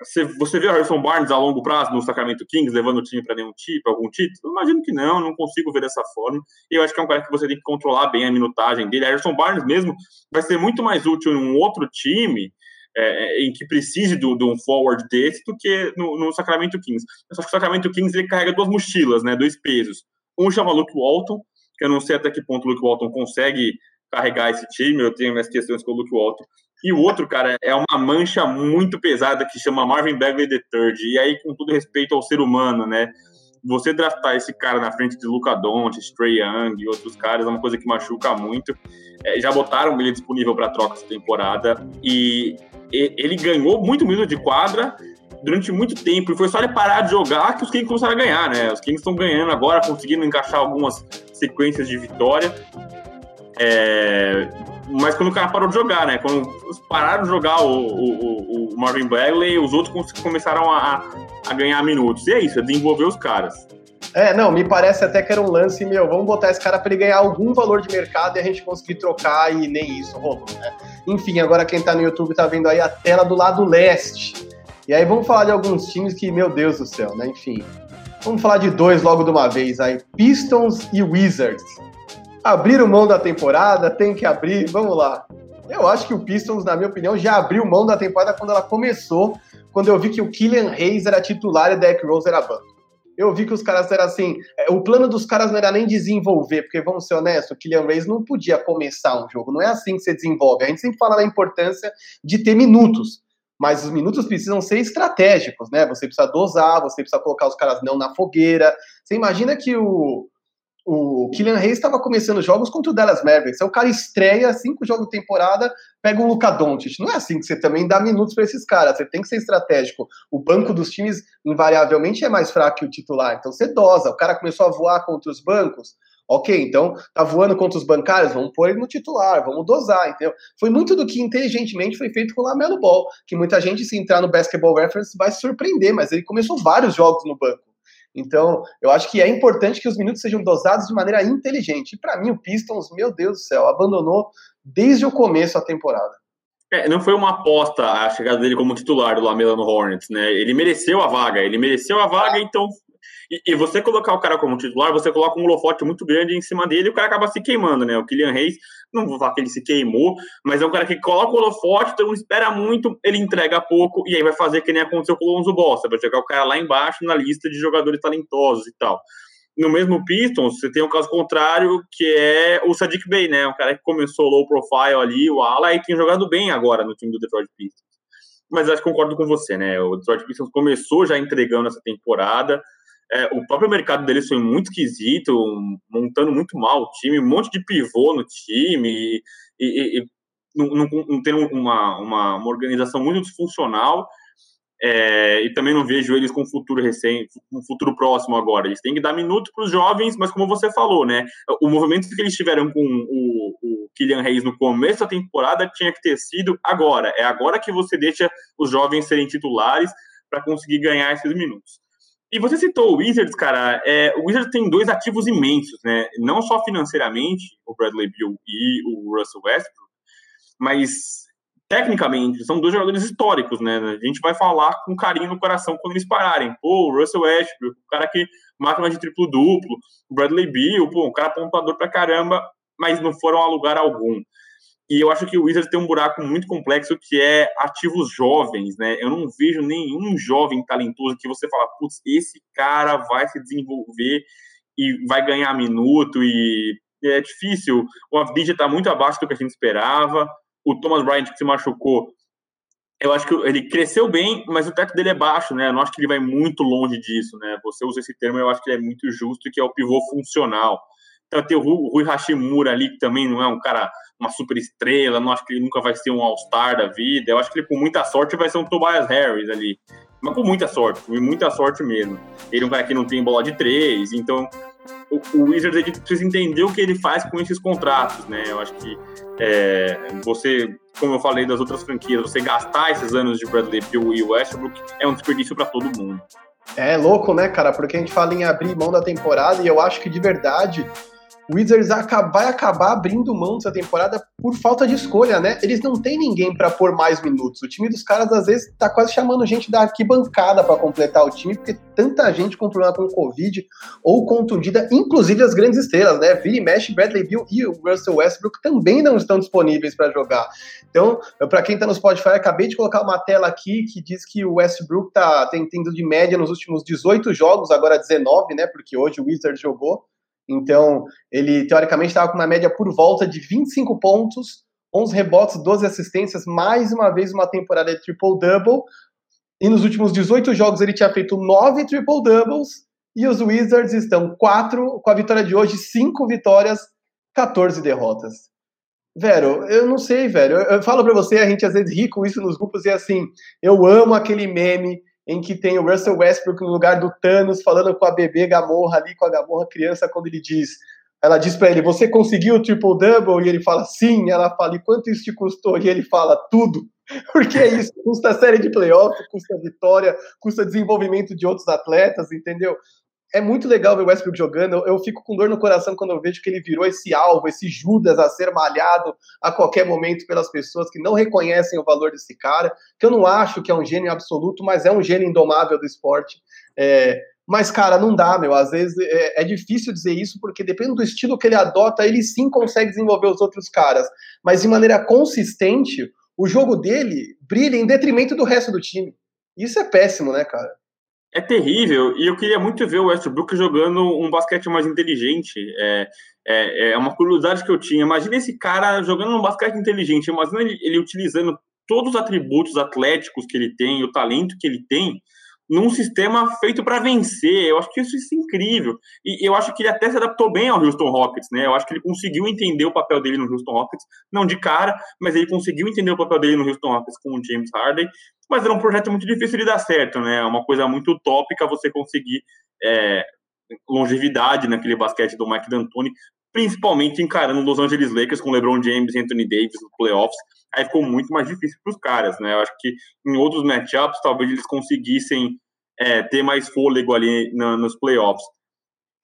você, você vê o Harrison Barnes a longo prazo no Sacramento Kings levando o time para nenhum tipo, algum título? Imagino que não, não consigo ver dessa forma. E eu acho que é um cara que você tem que controlar bem a minutagem dele. Harrison Barnes mesmo vai ser muito mais útil em um outro time é, é, em que precise de um forward desse do que no, no Sacramento Kings. Só que o Sacramento Kings ele carrega duas mochilas, né, dois pesos. Um chama Luke Walton, que eu não sei até que ponto o Luke Walton consegue carregar esse time, eu tenho minhas questões com o Luke Walton. E o outro, cara, é uma mancha muito pesada que chama Marvin Bagley III. E aí, com todo respeito ao ser humano, né? Você draftar esse cara na frente de Luca Doncic, Trey Young e outros caras é uma coisa que machuca muito. É, já botaram ele disponível para troca essa temporada e ele ganhou muito minuto de quadra durante muito tempo. E foi só ele parar de jogar que os Kings começaram a ganhar, né? Os Kings estão ganhando agora, conseguindo encaixar algumas sequências de vitória. É... Mas quando o cara parou de jogar, né? Quando pararam de jogar o, o, o Marvin Bagley, os outros começaram a, a ganhar minutos. E é isso, é desenvolver os caras. É, não, me parece até que era um lance, meu, vamos botar esse cara para ele ganhar algum valor de mercado e a gente conseguir trocar e nem isso rolou, né? Enfim, agora quem tá no YouTube tá vendo aí a tela do lado leste. E aí vamos falar de alguns times que, meu Deus do céu, né? Enfim, vamos falar de dois logo de uma vez aí, Pistons e Wizards. Abriram mão da temporada, tem que abrir, vamos lá. Eu acho que o Pistons, na minha opinião, já abriu mão da temporada quando ela começou, quando eu vi que o Killian Hayes era titular e o Derrick Rose era banco eu vi que os caras eram assim. É, o plano dos caras não era nem desenvolver, porque vamos ser honestos, o Kylian Reis não podia começar um jogo. Não é assim que você desenvolve. A gente sempre fala da importância de ter minutos. Mas os minutos precisam ser estratégicos, né? Você precisa dosar, você precisa colocar os caras não na fogueira. Você imagina que o, o Kylian Reis estava começando jogos contra o Dallas Mavericks. Aí o cara estreia cinco jogos de temporada, pega o Luka Doncic. Não é assim que você também dá minutos para esses caras. Você tem que ser estratégico. O banco dos times, invariavelmente, é mais fraco que o titular. Então você dosa. O cara começou a voar contra os bancos. Ok, então tá voando contra os bancários, vamos pôr ele no titular, vamos dosar, entendeu? Foi muito do que inteligentemente foi feito com o Lamelo Ball, que muita gente, se entrar no Basketball Reference, vai se surpreender, mas ele começou vários jogos no banco. Então, eu acho que é importante que os minutos sejam dosados de maneira inteligente. E para mim, o Pistons, meu Deus do céu, abandonou desde o começo a temporada. É, não foi uma aposta a chegada dele como titular do Lamela no Hornets, né? Ele mereceu a vaga, ele mereceu a vaga, então E, e, você colocar o cara como titular, você coloca um holofote muito grande em cima dele e o cara acaba se queimando, né? O Kylian Reis, não vou falar que ele se queimou, mas é um cara que coloca o holofote, mundo espera muito, ele entrega pouco e aí vai fazer que nem aconteceu com o Lonzo Bossa, vai jogar o cara lá embaixo na lista de jogadores talentosos e tal. No mesmo Pistons, você tem o caso contrário, que é o Sadiq Bey, né? Um cara que começou low profile ali, o ala, e tem jogado bem agora no time do Detroit Pistons. Mas acho que concordo com você, né? O Detroit Pistons começou já entregando essa temporada, é, o próprio mercado deles foi muito esquisito, montando muito mal o time, um monte de pivô no time, e, e, e não, não, não tem uma, uma, uma, organização muito disfuncional. É, e também não vejo eles com futuro recente, com futuro próximo agora. Eles têm que dar minuto para os jovens, mas como você falou, né? O movimento que eles tiveram com o, o Kylian Reis no começo da temporada tinha que ter sido agora. É agora que você deixa os jovens serem titulares para conseguir ganhar esses minutos. E você citou o Wizards, cara. É, o Wizards tem dois ativos imensos, né? Não só financeiramente, o Bradley Beal e o Russell Westbrook, mas tecnicamente são dois jogadores históricos, né? A gente vai falar com carinho no coração quando eles pararem. Pô, o Russell Westbrook, o cara que marca mais de triplo duplo, o Bradley Beal, pô, um cara pontuador pra caramba, mas não foram a lugar algum. E eu acho que o Wizards tem um buraco muito complexo que é ativos jovens, né? Eu não vejo nenhum jovem talentoso que você fala, putz, esse cara vai se desenvolver e vai ganhar minuto e é difícil. O Avdija está muito abaixo do que a gente esperava. O Thomas Bryant que se machucou, eu acho que ele cresceu bem, mas o teto dele é baixo, né? Eu não acho que ele vai muito longe disso, né? Você usa esse termo, eu acho que ele é muito justo, que é o pivô funcional. Então tem o Rui Hashimura ali, que também não é um cara, uma super estrela, não acho que ele nunca vai ser um All-Star da vida. Eu acho que ele, com muita sorte, vai ser um Tobias Harris ali. Mas com muita sorte, com muita sorte mesmo. Ele é um cara que não tem bola de três, então o, o Wizards ele precisa entender o que ele faz com esses contratos, né? Eu acho que é, você, como eu falei das outras franquias, você gastar esses anos de Bradley Beal e Westbrook é um desperdício para todo mundo. É louco, né, cara? Porque a gente fala em abrir mão da temporada e eu acho que de verdade o Wizards vai acabar abrindo mão dessa temporada por falta de escolha, né? Eles não têm ninguém para pôr mais minutos. O time dos caras, às vezes, tá quase chamando gente da arquibancada para completar o time, porque tanta gente com problema com o Covid ou contundida, inclusive as grandes estrelas, né? E mexe, Bradley Bill e o Russell Westbrook também não estão disponíveis para jogar. Então, para quem tá no Spotify, acabei de colocar uma tela aqui que diz que o Westbrook tá tendo de média nos últimos 18 jogos, agora 19, né? Porque hoje o Wizards jogou então, ele teoricamente estava com uma média por volta de 25 pontos, 11 rebotes, 12 assistências, mais uma vez uma temporada de triple-double. E nos últimos 18 jogos ele tinha feito 9 triple-doubles. E os Wizards estão 4, com a vitória de hoje, 5 vitórias, 14 derrotas. Vero, eu não sei, velho. Eu, eu falo para você, a gente às vezes ri com isso nos grupos e assim, eu amo aquele meme em que tem o Russell Westbrook no lugar do Thanos falando com a bebê Gamorra ali, com a Gamorra criança, quando ele diz, ela diz para ele, você conseguiu o triple-double? E ele fala, sim. Ela fala, e quanto isso te custou? E ele fala, tudo. Porque é isso, custa série de playoff, custa vitória, custa desenvolvimento de outros atletas, entendeu? É muito legal ver o Westbrook jogando. Eu, eu, fico com dor no coração quando eu vejo que ele virou esse alvo, esse Judas a ser malhado a qualquer momento pelas pessoas que não reconhecem o valor desse cara. Que eu não acho que é um gênio absoluto, mas é um gênio indomável do esporte. É, mas, cara, não dá, meu. Às vezes é, é, difícil dizer isso, porque dependendo do estilo que ele adota, ele sim consegue desenvolver os outros caras. Mas de maneira consistente, o jogo dele brilha em detrimento do resto do time. Isso é péssimo, né, cara? É terrível e eu queria muito ver o Westbrook jogando um basquete mais inteligente. É, é, é uma curiosidade que eu tinha. Imagina esse cara jogando um basquete inteligente. Imagina ele, ele utilizando todos os atributos atléticos que ele tem, o talento que ele tem, num sistema feito para vencer. Eu acho que isso, isso, é incrível. E eu acho que ele até se adaptou bem ao Houston Rockets, né? Eu acho que ele conseguiu entender o papel dele no Houston Rockets, não de cara, mas ele conseguiu entender o papel dele no Houston Rockets com o James Harden. Mas era um projeto muito difícil de dar certo, né? É uma coisa muito utópica você conseguir é, longevidade naquele basquete do Mike D'Antoni, principalmente encarando Los Angeles Lakers com LeBron James e Anthony Davis nos playoffs. Aí ficou muito mais difícil para os caras, né? Eu acho que em outros matchups talvez eles conseguissem é, ter mais fôlego ali na, nos playoffs.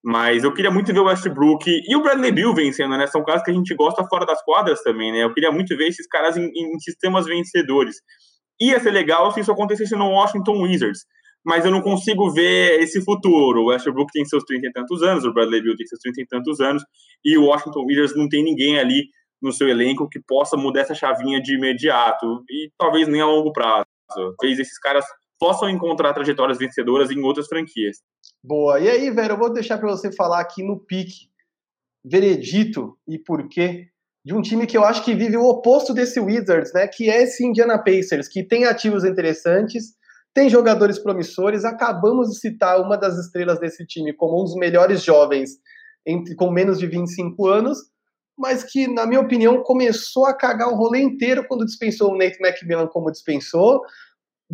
Mas eu queria muito ver o Westbrook e o Bradley Bill vencendo, né? São caras que a gente gosta fora das quadras também, né? Eu queria muito ver esses caras em, em sistemas vencedores. Ia ser legal se isso acontecesse no Washington Wizards. mas eu não consigo ver esse futuro. O Westbrook tem seus 30 e tantos anos, o Bradley Beal tem seus 30 e tantos anos, e o Washington Wizards não tem ninguém ali no seu elenco que possa mudar essa chavinha de imediato, e talvez nem a longo prazo. Talvez esses caras possam encontrar trajetórias vencedoras em outras franquias. Boa. E aí, velho, eu vou deixar para você falar aqui no pique, veredito e porquê de um time que eu acho que vive o oposto desse Wizards, né? Que é esse Indiana Pacers, que tem ativos interessantes, tem jogadores promissores. Acabamos de citar uma das estrelas desse time como um dos melhores jovens entre, com menos de 25 anos, mas que, na minha opinião, começou a cagar o rolê inteiro quando dispensou o Nate McMillan como dispensou.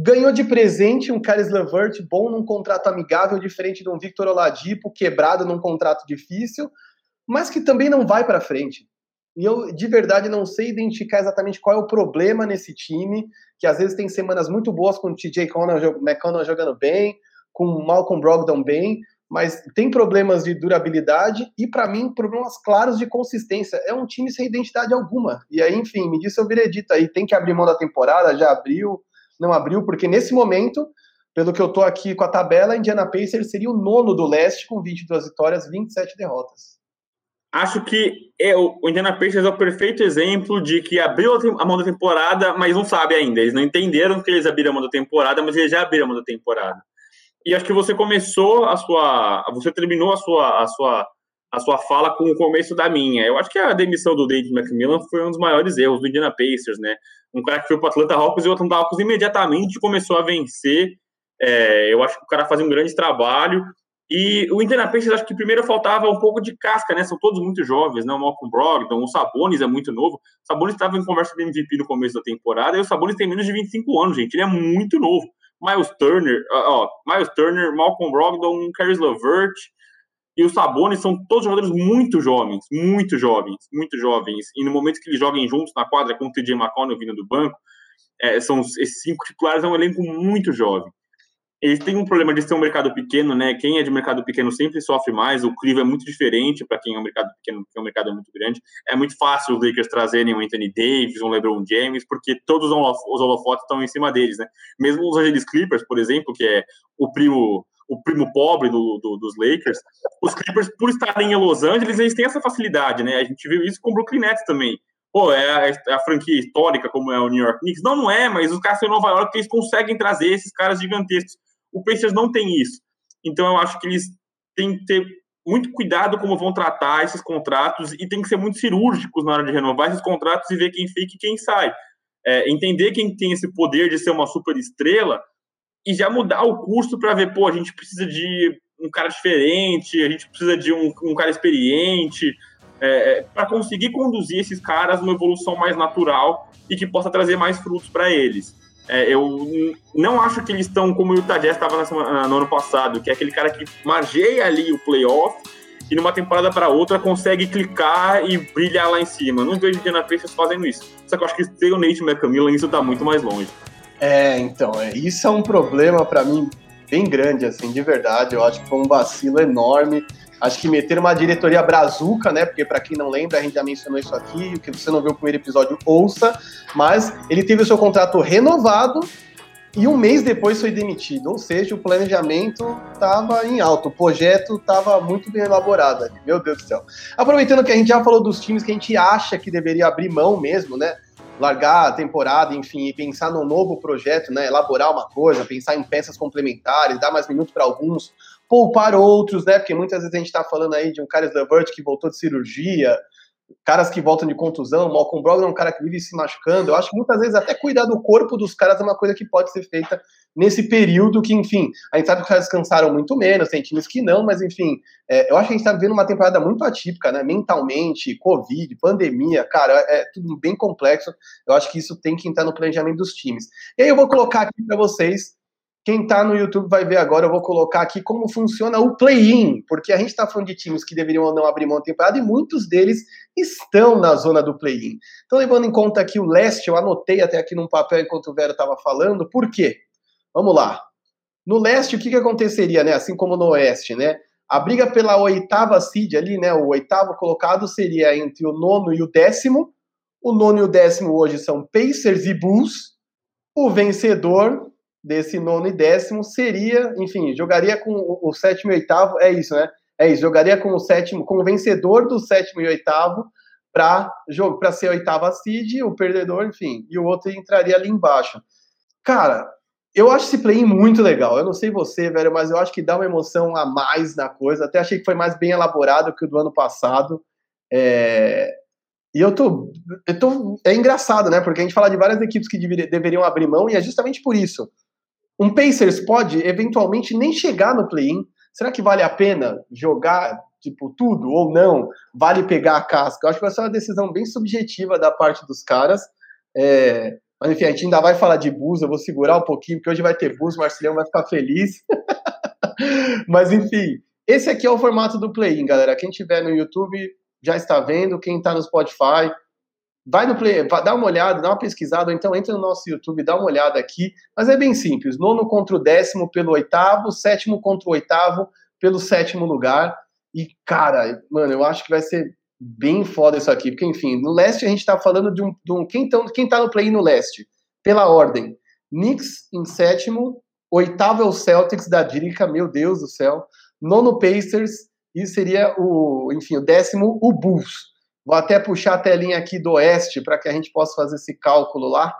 Ganhou de presente um Caris LeVert bom num contrato amigável, diferente de um Victor Oladipo quebrado num contrato difícil, mas que também não vai para frente. E eu, de verdade, não sei identificar exatamente qual é o problema nesse time, que às vezes tem semanas muito boas com o TJ McConnell jogando bem, com o Malcolm Brogdon bem, mas tem problemas de durabilidade e, para mim, problemas claros de consistência. É um time sem identidade alguma. E aí, enfim, me disse o veredito aí, tem que abrir mão da temporada, já abriu, não abriu, porque nesse momento, pelo que eu tô aqui com a tabela, Indiana Pacers seria o nono do leste com 22 vitórias, 27 derrotas acho que é, o Indiana Pacers é o perfeito exemplo de que abriu a mão da temporada, mas não sabe ainda. Eles não entenderam que eles abriram a mão da temporada, mas eles já abriram a mão da temporada. E acho que você começou a sua. Você terminou a sua, a sua, a sua fala com o começo da minha. Eu acho que a demissão do David McMillan foi um dos maiores erros do Indiana Pacers, né? Um cara que foi para o Atlanta Hawks e o Atlanta Hawks imediatamente começou a vencer. É, eu acho que o cara fazia um grande trabalho e o Indiana Pacers, acho que primeiro faltava um pouco de casca, né? São todos muito jovens, né? O Malcolm Brogdon, o Sabonis é muito novo. O Sabonis estava em conversa de MVP no começo da temporada, e o Sabonis tem menos de 25 anos, gente. Ele é muito novo. Miles Turner, ó, Miles Turner, Malcolm Brogdon, Caris LeVert e o Sabonis são todos jogadores muito jovens, muito jovens, muito jovens. E no momento que eles joguem juntos na quadra com o TJ McConnell vindo do banco, é, são esses cinco titulares, é um elenco muito jovem eles têm um problema de ser um mercado pequeno, né? Quem é de mercado pequeno sempre sofre mais. O crivo é muito diferente para quem é um mercado pequeno, porque o mercado é muito grande. É muito fácil os Lakers trazerem um Anthony Davis, um LeBron James, porque todos os holofotes estão em cima deles, né? Mesmo os Angeles Clippers, por exemplo, que é o primo o primo pobre do, do, dos Lakers, os Clippers, por estarem em Los Angeles, eles têm essa facilidade, né? A gente viu isso com o Brooklyn Nets também. Pô, é a, é a franquia histórica como é o New York Knicks? Não, não é, mas os caras em Nova York, eles conseguem trazer esses caras gigantescos o Pacers não tem isso. Então eu acho que eles têm que ter muito cuidado como vão tratar esses contratos e tem que ser muito cirúrgicos na hora de renovar esses contratos e ver quem fica e quem sai. É, entender quem tem esse poder de ser uma super estrela e já mudar o custo para ver, pô, a gente precisa de um cara diferente, a gente precisa de um, um cara experiente, é, é para conseguir conduzir esses caras numa evolução mais natural e que possa trazer mais frutos para eles. É, eu não acho que eles estão como o Utah Jazz estava no ano passado, que é aquele cara que margeia ali o playoff e numa temporada para outra consegue clicar e brilhar lá em cima. Não vejo o Indiana Pacers fazendo isso. Só que eu acho que sem o Nate McMillan isso está muito mais longe. É, então, é, isso é um problema para mim bem grande, assim, de verdade. Eu acho que foi um vacilo enorme. Acho que meter uma diretoria brazuca, né? Porque para quem não lembra, a gente já mencionou isso aqui, o que você não viu o primeiro episódio, ouça. Mas ele teve o seu contrato renovado e um mês depois foi demitido. Ou seja, o planejamento estava em alto, o projeto estava muito bem elaborado. Meu Deus do céu. Aproveitando que a gente já falou dos times que a gente acha que deveria abrir mão mesmo, né? Largar a temporada, enfim, e pensar num novo projeto, né? Elaborar uma coisa, pensar em peças complementares, dar mais minutos para alguns, poupar outros, né? Porque muitas vezes a gente está falando aí de um Carlos Levert que voltou de cirurgia, caras que voltam de contusão, Malcolm Brogdon é um cara que vive se machucando. Eu acho que muitas vezes até cuidar do corpo dos caras é uma coisa que pode ser feita nesse período que, enfim, a gente sabe que os caras descansaram muito menos, tem times que não, mas enfim, é, eu acho que a gente está vivendo uma temporada muito atípica, né? Mentalmente, Covid, pandemia, cara, é, tudo bem complexo. Eu acho que isso tem que entrar no planejamento dos times. E aí eu vou colocar aqui para vocês quem está no YouTube vai ver agora, eu vou colocar aqui como funciona o play-in, porque a gente está falando de times que deveriam ou não abrir mão da temporada e muitos deles estão na zona do play-in. Então, levando em conta aqui o leste, eu anotei até aqui num papel enquanto o Vero estava falando, por quê? Vamos lá. No leste, o que, que aconteceria, né? Assim como no oeste, né? A briga pela oitava seed ali, né? O oitavo colocado seria entre o nono e o décimo. O nono e o décimo hoje são Pacers e Bulls. O vencedor desse nono e décimo seria, enfim, jogaria com o, sétimo e oitavo, é isso, né? É isso, jogaria com o sétimo, com o vencedor do sétimo e oitavo para para ser a oitava seed, o perdedor, enfim, e o outro entraria ali embaixo. Cara, eu acho esse play muito legal. Eu não sei você, velho, mas eu acho que dá uma emoção a mais na coisa. Até achei que foi mais bem elaborado que o do ano passado. É... E eu tô, eu tô. É engraçado, né? Porque a gente fala de várias equipes que deveriam abrir mão, e é justamente por isso. Um Pacers pode eventualmente nem chegar no play-in. Será que vale a pena jogar, tipo, tudo ou não? Vale pegar a casca? Eu acho que vai ser uma decisão bem subjetiva da parte dos caras. É... Mas enfim, a gente ainda vai falar de Bus, eu vou segurar um pouquinho, porque hoje vai ter Bus, o Marcelião vai ficar feliz. Mas enfim, esse aqui é o formato do play-in, galera. Quem tiver no YouTube já está vendo, quem está no Spotify, vai no play, dá uma olhada, dá uma pesquisada, ou então entra no nosso YouTube, dá uma olhada aqui. Mas é bem simples: nono contra o décimo pelo oitavo, sétimo contra o oitavo pelo sétimo lugar. E, cara, mano, eu acho que vai ser bem foda isso aqui, porque, enfim, no leste a gente tá falando de um. De um quem, tão, quem tá no play no leste? Pela ordem: Knicks em sétimo, oitavo é o Celtics da Drica, meu Deus do céu, nono Pacers, e seria o, enfim, o décimo, o Bulls. Vou até puxar a telinha aqui do Oeste para que a gente possa fazer esse cálculo lá,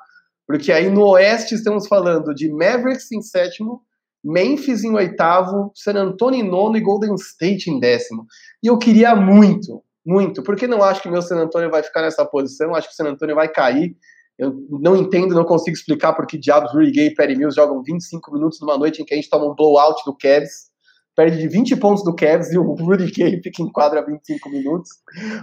porque aí no Oeste estamos falando de Mavericks em sétimo, Memphis em oitavo, San Antonio em nono e Golden State em décimo. E eu queria muito, muito, porque não acho que meu San Antonio vai ficar nessa posição, acho que o San Antonio vai cair. Eu não entendo, não consigo explicar porque diabos Rudy Gay e Perry Mills jogam 25 minutos numa noite em que a gente toma um blowout do Cavs perde de 20 pontos do Cavs e o Rudy Gay fica em quadra 25 minutos.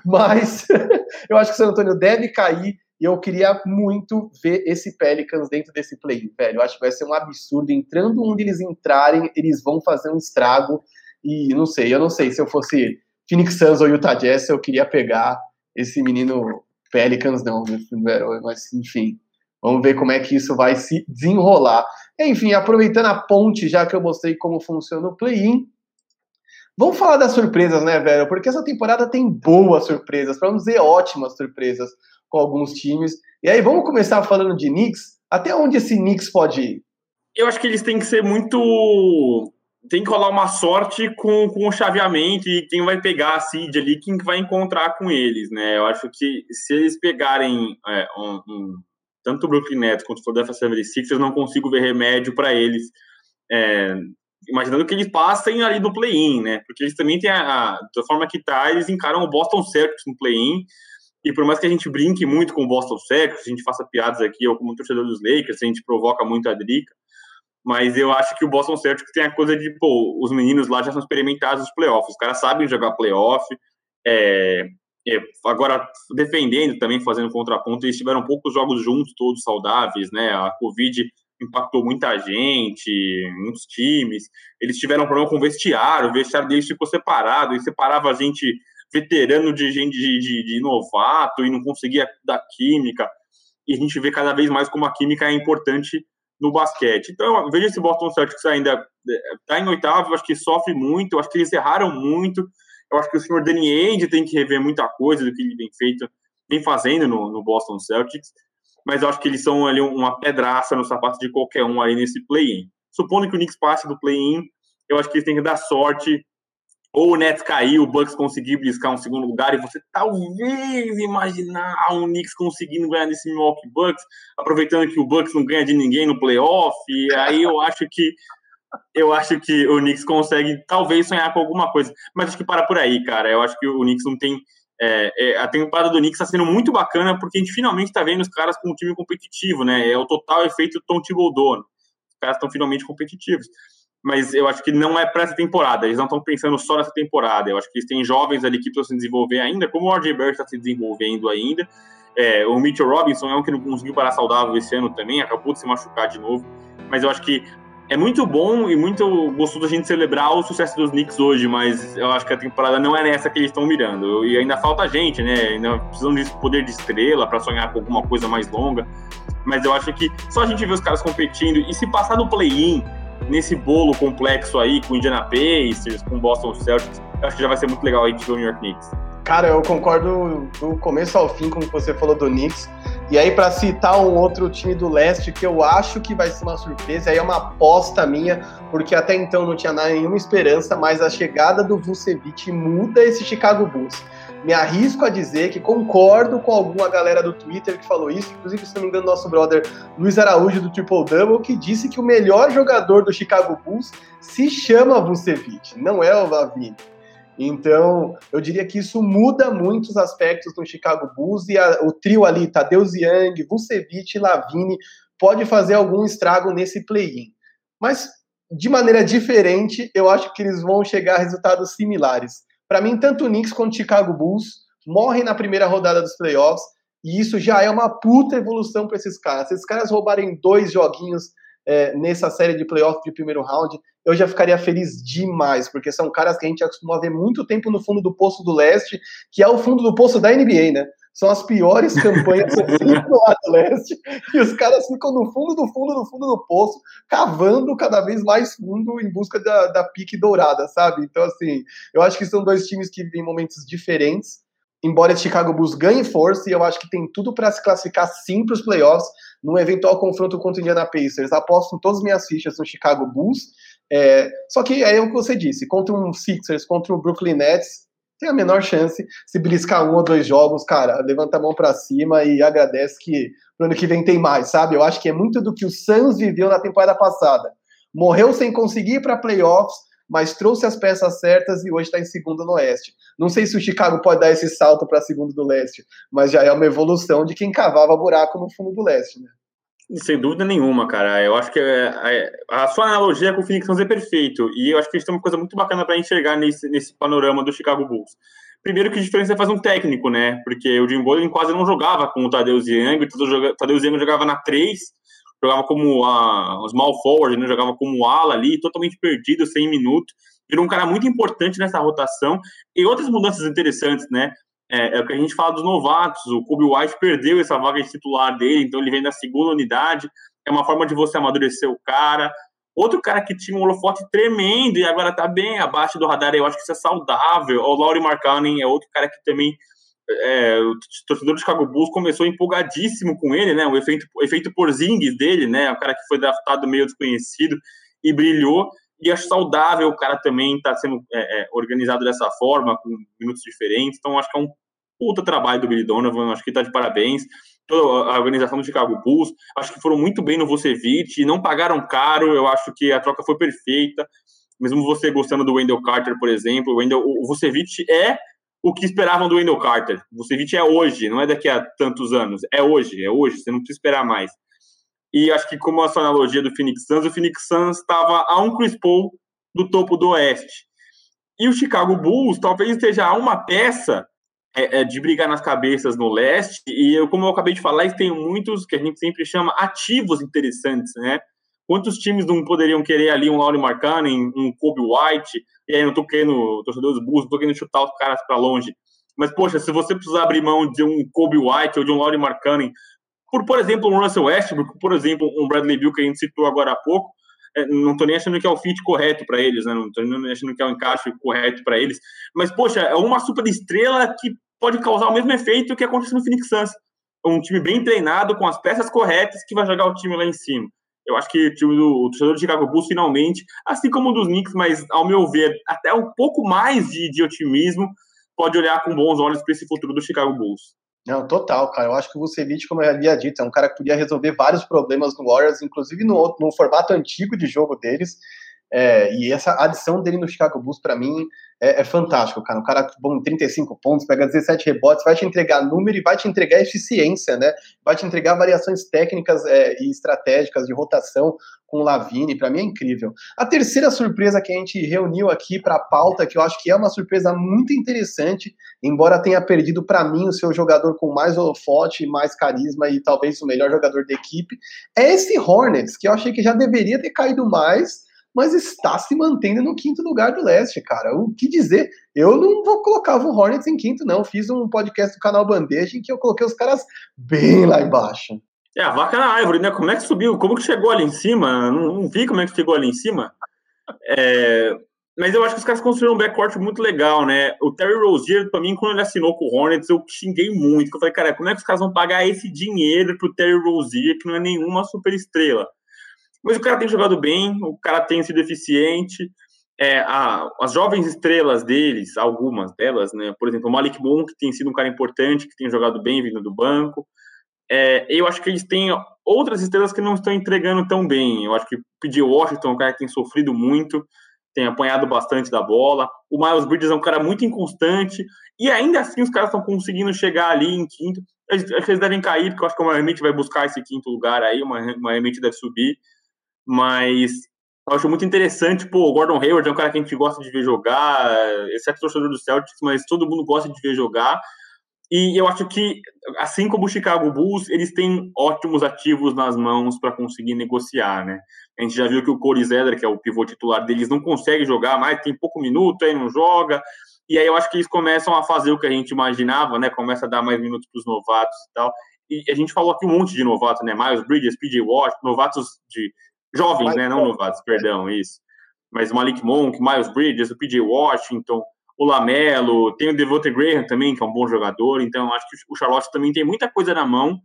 Mas eu acho que o San Antonio deve cair e eu queria muito ver esse Pelicans dentro desse play, velho. Eu acho que vai ser um absurdo. Entrando onde eles entrarem, eles vão fazer um estrago. E não sei, eu não sei se eu fosse Phoenix Suns ou Utah Jazz, eu queria pegar esse menino Pelicans, não, mas enfim. Vamos ver como é que isso vai se desenrolar. Enfim, aproveitando a ponte, já que eu mostrei como funciona o play-in, vamos falar das surpresas, né, velho? Porque essa temporada tem boas surpresas, para não dizer ótimas surpresas com alguns times. E aí, vamos começar falando de Knicks. Até onde esse Knicks pode ir? Eu acho que eles têm que ser muito. Tem que rolar uma sorte com, com o chaveamento e quem vai pegar a seed ali, quem vai encontrar com eles, né? Eu acho que se eles pegarem é, um, um tanto o Brooklyn Nets quanto o Philadelphia 76ers, não consigo ver remédio para eles, é, imaginando que eles passem ali no play-in, né? Porque eles também têm a, a, da forma que tá, eles encaram o Boston Celtics no play-in, e por mais que a gente brinque muito com o Boston Celtics, a gente faça piadas aqui, ou como torcedor dos Lakers, a gente provoca muito a drica, mas eu acho que o Boston Celtics tem a coisa de, pô, os meninos lá já são experimentados nos playoffs, os caras sabem jogar playoff, é, é, agora defendendo também, fazendo contraponto, eles tiveram poucos jogos juntos, todos saudáveis, né? A Covid impactou muita gente, muitos times. Eles tiveram problema com o vestiário, o vestiário deles ficou separado, e separava a gente veterano de gente de, de, de novato e não conseguia dar química. E a gente vê cada vez mais como a química é importante no basquete. Então, eu vejo esse Boston Celtics ainda está é, em oitavo, acho que sofre muito, acho que eles erraram muito eu acho que o senhor Danny Ainge tem que rever muita coisa do que ele vem feito, vem fazendo no, no Boston Celtics, mas eu acho que eles são ali uma pedraça no sapato de qualquer um aí nesse play-in. Supondo que o Knicks passe do play-in, eu acho que eles têm que dar sorte ou o Nets cair, o Bucks conseguir briscar um segundo lugar e você talvez imaginar um Knicks conseguindo ganhar nesse Milwaukee Bucks, aproveitando que o Bucks não ganha de ninguém no playoff, e aí eu acho que eu acho que o Knicks consegue talvez sonhar com alguma coisa, mas acho que para por aí, cara. Eu acho que o Knicks não tem. É, é, a temporada do Knicks está sendo muito bacana porque a gente finalmente está vendo os caras com um time competitivo, né? É o total efeito Tom Thibodeau. Os caras estão finalmente competitivos. Mas eu acho que não é para essa temporada. Eles não estão pensando só nessa temporada. Eu acho que eles têm jovens ali que precisam se desenvolver ainda, como o RJ Barrett está se desenvolvendo ainda. É, o Mitchell Robinson é um que não conseguiu parar saudável esse ano também, acabou de se machucar de novo. Mas eu acho que é muito bom e muito gostoso a gente celebrar o sucesso dos Knicks hoje, mas eu acho que a temporada não é nessa que eles estão mirando. E ainda falta gente, né? Ainda precisam de poder de estrela para sonhar com alguma coisa mais longa. Mas eu acho que só a gente ver os caras competindo e se passar no play-in, nesse bolo complexo aí, com Indiana Pacers, com Boston Celtics, eu acho que já vai ser muito legal a gente ver o New York Knicks. Cara, eu concordo do começo ao fim com o que você falou do Knicks. E aí, para citar um outro time do leste que eu acho que vai ser uma surpresa, aí é uma aposta minha, porque até então não tinha nenhuma esperança, mas a chegada do Vucevic muda esse Chicago Bulls. Me arrisco a dizer que concordo com alguma galera do Twitter que falou isso, inclusive, se não me engano, nosso brother Luiz Araújo do Triple Double, que disse que o melhor jogador do Chicago Bulls se chama Vucevic, não é o Lavine. Então, eu diria que isso muda muitos aspectos no Chicago Bulls e a, o trio ali, Tadeusz Young, Vucevic e Lavine, pode fazer algum estrago nesse play-in. Mas, de maneira diferente, eu acho que eles vão chegar a resultados similares. Para mim, tanto o Knicks quanto o Chicago Bulls morrem na primeira rodada dos playoffs e isso já é uma puta evolução para esses caras. Se esses caras roubarem dois joguinhos é, nessa série de playoffs de primeiro round, eu já ficaria feliz demais, porque são caras que a gente acostumou a ver muito tempo no fundo do poço do leste, que é o fundo do poço da NBA, né? São as piores campanhas no lado leste, e os caras ficam no fundo do fundo do fundo do poço, cavando cada vez mais fundo em busca da, da pique dourada, sabe? Então, assim, eu acho que são dois times que vivem momentos diferentes, embora o Chicago Bulls ganhe força, e eu acho que tem tudo para se classificar sim para os playoffs, num eventual confronto contra o Indiana Pacers. Aposto todas as minhas fichas no Chicago Bulls, é, só que é o que você disse, contra um Sixers, contra o Brooklyn Nets, tem a menor chance. Se briscar um ou dois jogos, cara, levanta a mão para cima e agradece que no ano que vem tem mais, sabe? Eu acho que é muito do que o Suns viveu na temporada passada. Morreu sem conseguir ir para playoffs, mas trouxe as peças certas e hoje está em segundo no Oeste. Não sei se o Chicago pode dar esse salto para segundo do Leste, mas já é uma evolução de quem cavava buraco no fundo do Leste, né? Sem dúvida nenhuma, cara. Eu acho que é, é, a sua analogia com o Phoenix Suns é perfeito. E eu acho que eles têm uma coisa muito bacana para enxergar nesse, nesse panorama do Chicago Bulls. Primeiro que a diferença faz um técnico, né? Porque o Jim Bowling quase não jogava com o Tadeusz Young. O Tadeusz Young jogava na 3, jogava como a, small forward, né? jogava como ala ali, totalmente perdido, sem minuto. Virou um cara muito importante nessa rotação. E outras mudanças interessantes, né? É, é, o que a gente fala dos novatos. O Kobe White perdeu essa vaga de titular dele, então ele vem da segunda unidade. É uma forma de você amadurecer o cara. Outro cara que tinha um holofote tremendo e agora tá bem abaixo do radar, eu acho que isso é saudável. O Laurie Markkanen é outro cara que também. É, o torcedor do Chicago Bulls começou empolgadíssimo com ele, né? O efeito, efeito Porzingis dele, né? O cara que foi draftado meio desconhecido e brilhou. E acho saudável o cara também estar tá sendo é, é, organizado dessa forma, com minutos diferentes. Então, acho que é um puta trabalho do Billy Donovan. Acho que está de parabéns. Toda a organização do Chicago Bulls. Acho que foram muito bem no Vucevic. Não pagaram caro. Eu acho que a troca foi perfeita. Mesmo você gostando do Wendell Carter, por exemplo. O, Wendell, o Vucevic é o que esperavam do Wendell Carter. O Vucevic é hoje, não é daqui a tantos anos. É hoje, é hoje. Você não precisa esperar mais. E acho que, como a sua analogia do Phoenix Suns, o Phoenix Suns estava a um Chris Paul do topo do Oeste. E o Chicago Bulls talvez esteja a uma peça é, é, de brigar nas cabeças no leste. E eu, como eu acabei de falar, têm muitos que a gente sempre chama ativos interessantes, né? Quantos times não poderiam querer ali um Laurie Markkanen, um Kobe White? E aí não tô querendo, torcedor dos Bulls, não tô querendo chutar os caras para longe. Mas, poxa, se você precisar abrir mão de um Kobe White ou de um Laurie Markkanen por, por exemplo, um Russell Westbrook, por exemplo, um Bradley Bill que a gente citou agora há pouco, é, não estou nem achando que é o fit correto para eles, né? Não estou nem achando que é o encaixe correto para eles. Mas, poxa, é uma super estrela que pode causar o mesmo efeito que aconteceu no Phoenix Suns. Um time bem treinado, com as peças corretas, que vai jogar o time lá em cima. Eu acho que o time do o torcedor do Chicago Bulls, finalmente, assim como o dos Knicks, mas, ao meu ver, até um pouco mais de, de otimismo, pode olhar com bons olhos para esse futuro do Chicago Bulls. Não, total, cara. Eu acho que o Vucevic, como eu havia dito, é um cara que podia resolver vários problemas no Warriors, inclusive no, no formato antigo de jogo deles. É, e essa adição dele no Chicago Bulls, para mim, é, é, fantástico, cara. Um cara bom 35 pontos, pega 17 rebotes, vai te entregar número e vai te entregar eficiência, né? Vai te entregar variações técnicas é, e estratégicas de rotação com o Lavine. Para mim é incrível. A terceira surpresa que a gente reuniu aqui para a pauta, que eu acho que é uma surpresa muito interessante, embora tenha perdido para mim o seu jogador com mais holofote, mais carisma e talvez o melhor jogador da equipe, é esse Hornets, que eu achei que já deveria ter caído mais mas está se mantendo no quinto lugar do leste, cara. O que dizer? Eu não vou colocar o Hornets em quinto, não. Fiz um podcast do canal Bandeja em que eu coloquei os caras bem lá embaixo. É, a vaca na árvore, né? Como é que subiu? Como que chegou ali em cima? Não, não vi como é que chegou ali em cima. É, mas eu acho que os caras construíram um backcourt muito legal, né? O Terry Rozier, pra mim, quando ele assinou com o Hornets, eu xinguei muito. Eu falei, cara, como é que os caras vão pagar esse dinheiro pro Terry Rozier, que não é nenhuma super estrela? Mas o cara tem jogado bem, o cara tem sido eficiente. É, a, as jovens estrelas deles, algumas delas, né? Por exemplo, o Malik Monk, que tem sido um cara importante, que tem jogado bem vindo do banco. É, eu acho que eles têm outras estrelas que não estão entregando tão bem. Eu acho que pedir Washington, um cara que tem sofrido muito, tem apanhado bastante da bola. O Miles Bridges é um cara muito inconstante, e ainda assim os caras estão conseguindo chegar ali em quinto. Acho que eles devem cair, porque eu acho que o Miami vai buscar esse quinto lugar aí, o Miami deve subir. Mas eu acho muito interessante, pô, o Gordon Hayward é um cara que a gente gosta de ver jogar, exceto o torcedor do Celtics, mas todo mundo gosta de ver jogar. E eu acho que, assim como o Chicago Bulls, eles têm ótimos ativos nas mãos para conseguir negociar, né? A gente já viu que o Corey Zedler, que é o pivô titular deles, não consegue jogar mais, tem pouco minuto, aí não joga. E aí eu acho que eles começam a fazer o que a gente imaginava, né? Começa a dar mais minutos para os novatos e tal. E a gente falou aqui um monte de novatos, né? Miles Bridges, PJ Watt, novatos de jovens, né? Não novatos, perdão, isso. Mas Malik Monk, Miles Bridges, o PJ Washington, o Lamelo, tem o Devontae Graham também, que é um bom jogador, então acho que o Charlotte também tem muita coisa na mão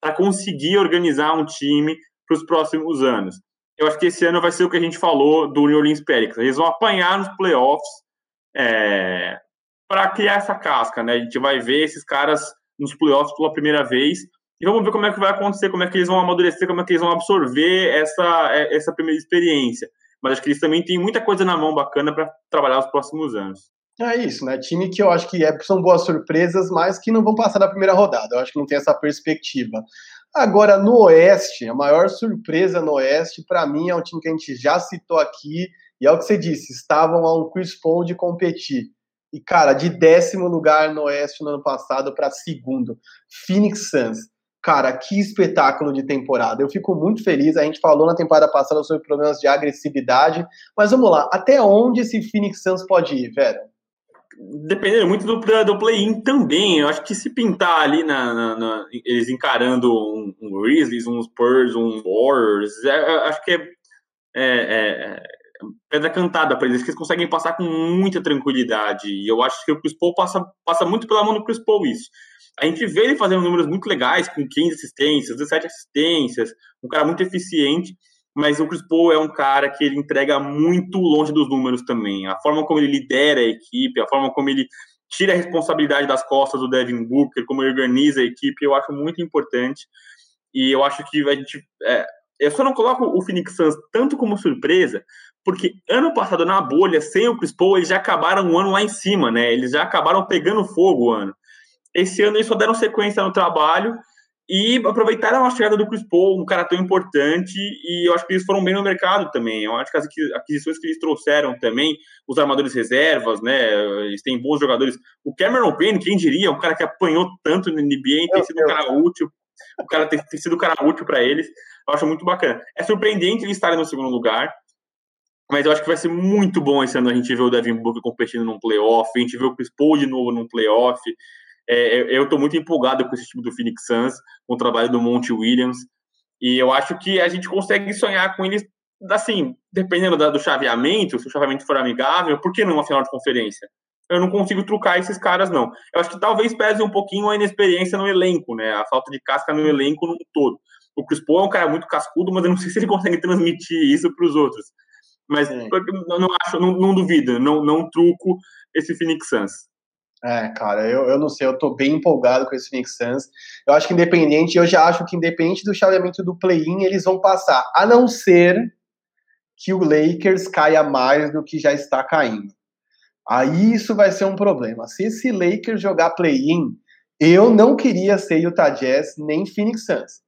para conseguir organizar um time para os próximos anos. Eu acho que esse ano vai ser o que a gente falou do New Orleans Pelicans. Eles vão apanhar nos playoffs é, para criar essa casca, né? A gente vai ver esses caras nos playoffs pela primeira vez e vamos ver como é que vai acontecer, como é que eles vão amadurecer, como é que eles vão absorver essa, é, essa primeira experiência. Mas acho que eles também têm muita coisa na mão bacana para trabalhar os próximos anos. É isso, né? Time que eu acho que é, são boas surpresas, mas que não vão passar da primeira rodada. Eu acho que não tem essa perspectiva. Agora, no Oeste, a maior surpresa no Oeste, para mim, é um time que a gente já citou aqui, e é o que você disse, estavam a um Chris Paul de competir. E, cara, de décimo lugar no Oeste no ano passado para segundo, Phoenix Suns. Cara, que espetáculo de temporada. Eu fico muito feliz. A gente falou na temporada passada sobre problemas de agressividade, mas vamos lá, até onde esse Phoenix Suns pode ir, velho? dependendo muito do, do play-in também. Eu acho que se pintar ali na, na, na eles encarando um, um, Grizzlies, um Spurs, um Warriors, é, acho que é, é, é, pedra cantada para eles, que eles conseguem passar com muita tranquilidade. E eu acho que o Chris Paul passa, passa muito pela mão do Chris Paul isso. A gente vê ele fazendo números muito legais, com 15 assistências, 17 assistências, um cara muito eficiente mas o Chris Paul é um cara que ele entrega muito longe dos números também. A forma como ele lidera a equipe, a forma como ele tira a responsabilidade das costas do Devin Booker, como ele organiza a equipe, eu acho muito importante. E eu acho que a gente. É, eu só não coloco o Phoenix Suns tanto como surpresa, porque ano passado, na bolha, sem o Chris Paul, eles já acabaram o ano lá em cima, né? Eles já acabaram pegando fogo o ano. Esse ano eles só deram sequência no trabalho e aproveitaram a chegada do Chris Paul, um cara tão importante, e eu acho que eles foram bem no mercado também. Eu acho que as aquisições que eles trouxeram também, os armadores reservas, né? Eles têm bons jogadores. O Cameron Payne, quem diria, um cara que apanhou tanto no NBA, tem sido um cara útil. O cara tem, tem sido um cara útil para eles. Eu acho muito bacana. É surpreendente eles estarem no segundo lugar, mas eu acho que vai ser muito bom esse ano a gente ver o Devin Booker competindo num playoff, a gente ver o Chris Paul de novo num playoff. É, eu estou muito empolgado com esse time do Phoenix Suns, com o trabalho do Monte Williams, e eu acho que a gente consegue sonhar com eles, assim, dependendo do chaveamento, se o chaveamento for amigável, por que não uma final de conferência? Eu não consigo trucar esses caras, não. Eu acho que talvez pese um pouquinho a inexperiência no elenco, né? A falta de casca no elenco no todo. O Chris Paul é um cara muito cascudo, mas eu não sei se ele consegue transmitir isso para os outros. Mas não, não, acho, não, não duvido, não, não truco esse Phoenix Suns. É, cara, eu, eu não sei, eu tô bem empolgado com esse Phoenix Suns. Eu acho que independente, eu já acho que independente do chaveamento do play-in, eles vão passar, a não ser que o Lakers caia mais do que já está caindo. Aí isso vai ser um problema. Se esse Lakers jogar play-in, eu não queria ser Utah Jazz nem Phoenix Suns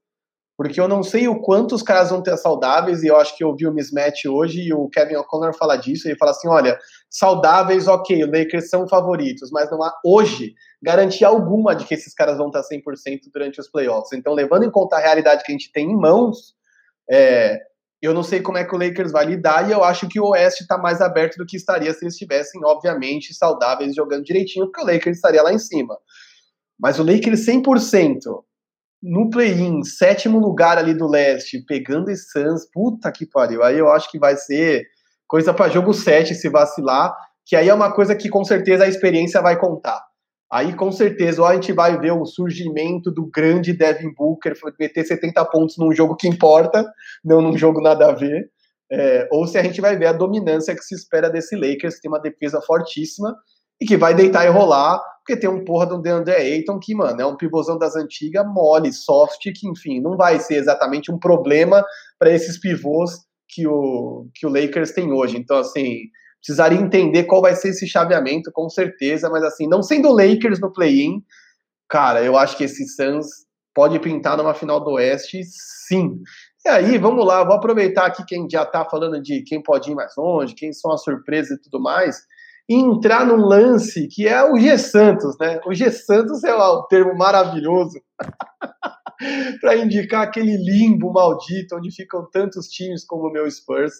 porque eu não sei o quanto os caras vão ter saudáveis, e eu acho que eu vi o mismatch hoje, e o Kevin O'Connor fala disso, ele fala assim, olha, saudáveis, ok, o Lakers são favoritos, mas não há hoje garantia alguma de que esses caras vão estar 100% durante os playoffs. Então, levando em conta a realidade que a gente tem em mãos, é, eu não sei como é que o Lakers vai lidar, e eu acho que o Oeste está mais aberto do que estaria se eles estivessem, obviamente, saudáveis, jogando direitinho, porque o Lakers estaria lá em cima. Mas o Lakers 100%, no play-in, sétimo lugar ali do leste, pegando esse Suns, puta que pariu. Aí eu acho que vai ser coisa para jogo 7 se vacilar, que aí é uma coisa que com certeza a experiência vai contar. Aí com certeza ou a gente vai ver o surgimento do grande Devin Booker meter 70 pontos num jogo que importa, não num jogo nada a ver, é, ou se a gente vai ver a dominância que se espera desse Lakers, que tem uma defesa fortíssima e que vai deitar e rolar, porque tem um porra do DeAndre Ayton que, mano, é um pivôzão das antigas, mole, soft, que, enfim, não vai ser exatamente um problema para esses pivôs que o, que o Lakers tem hoje. Então, assim, precisaria entender qual vai ser esse chaveamento, com certeza, mas, assim, não sendo o Lakers no play-in, cara, eu acho que esse Suns pode pintar numa final do Oeste, sim. E aí, vamos lá, vou aproveitar aqui quem já tá falando de quem pode ir mais longe, quem são as surpresas e tudo mais entrar num lance que é o G Santos, né? O G Santos é o termo maravilhoso para indicar aquele limbo maldito onde ficam tantos times como o meu Spurs.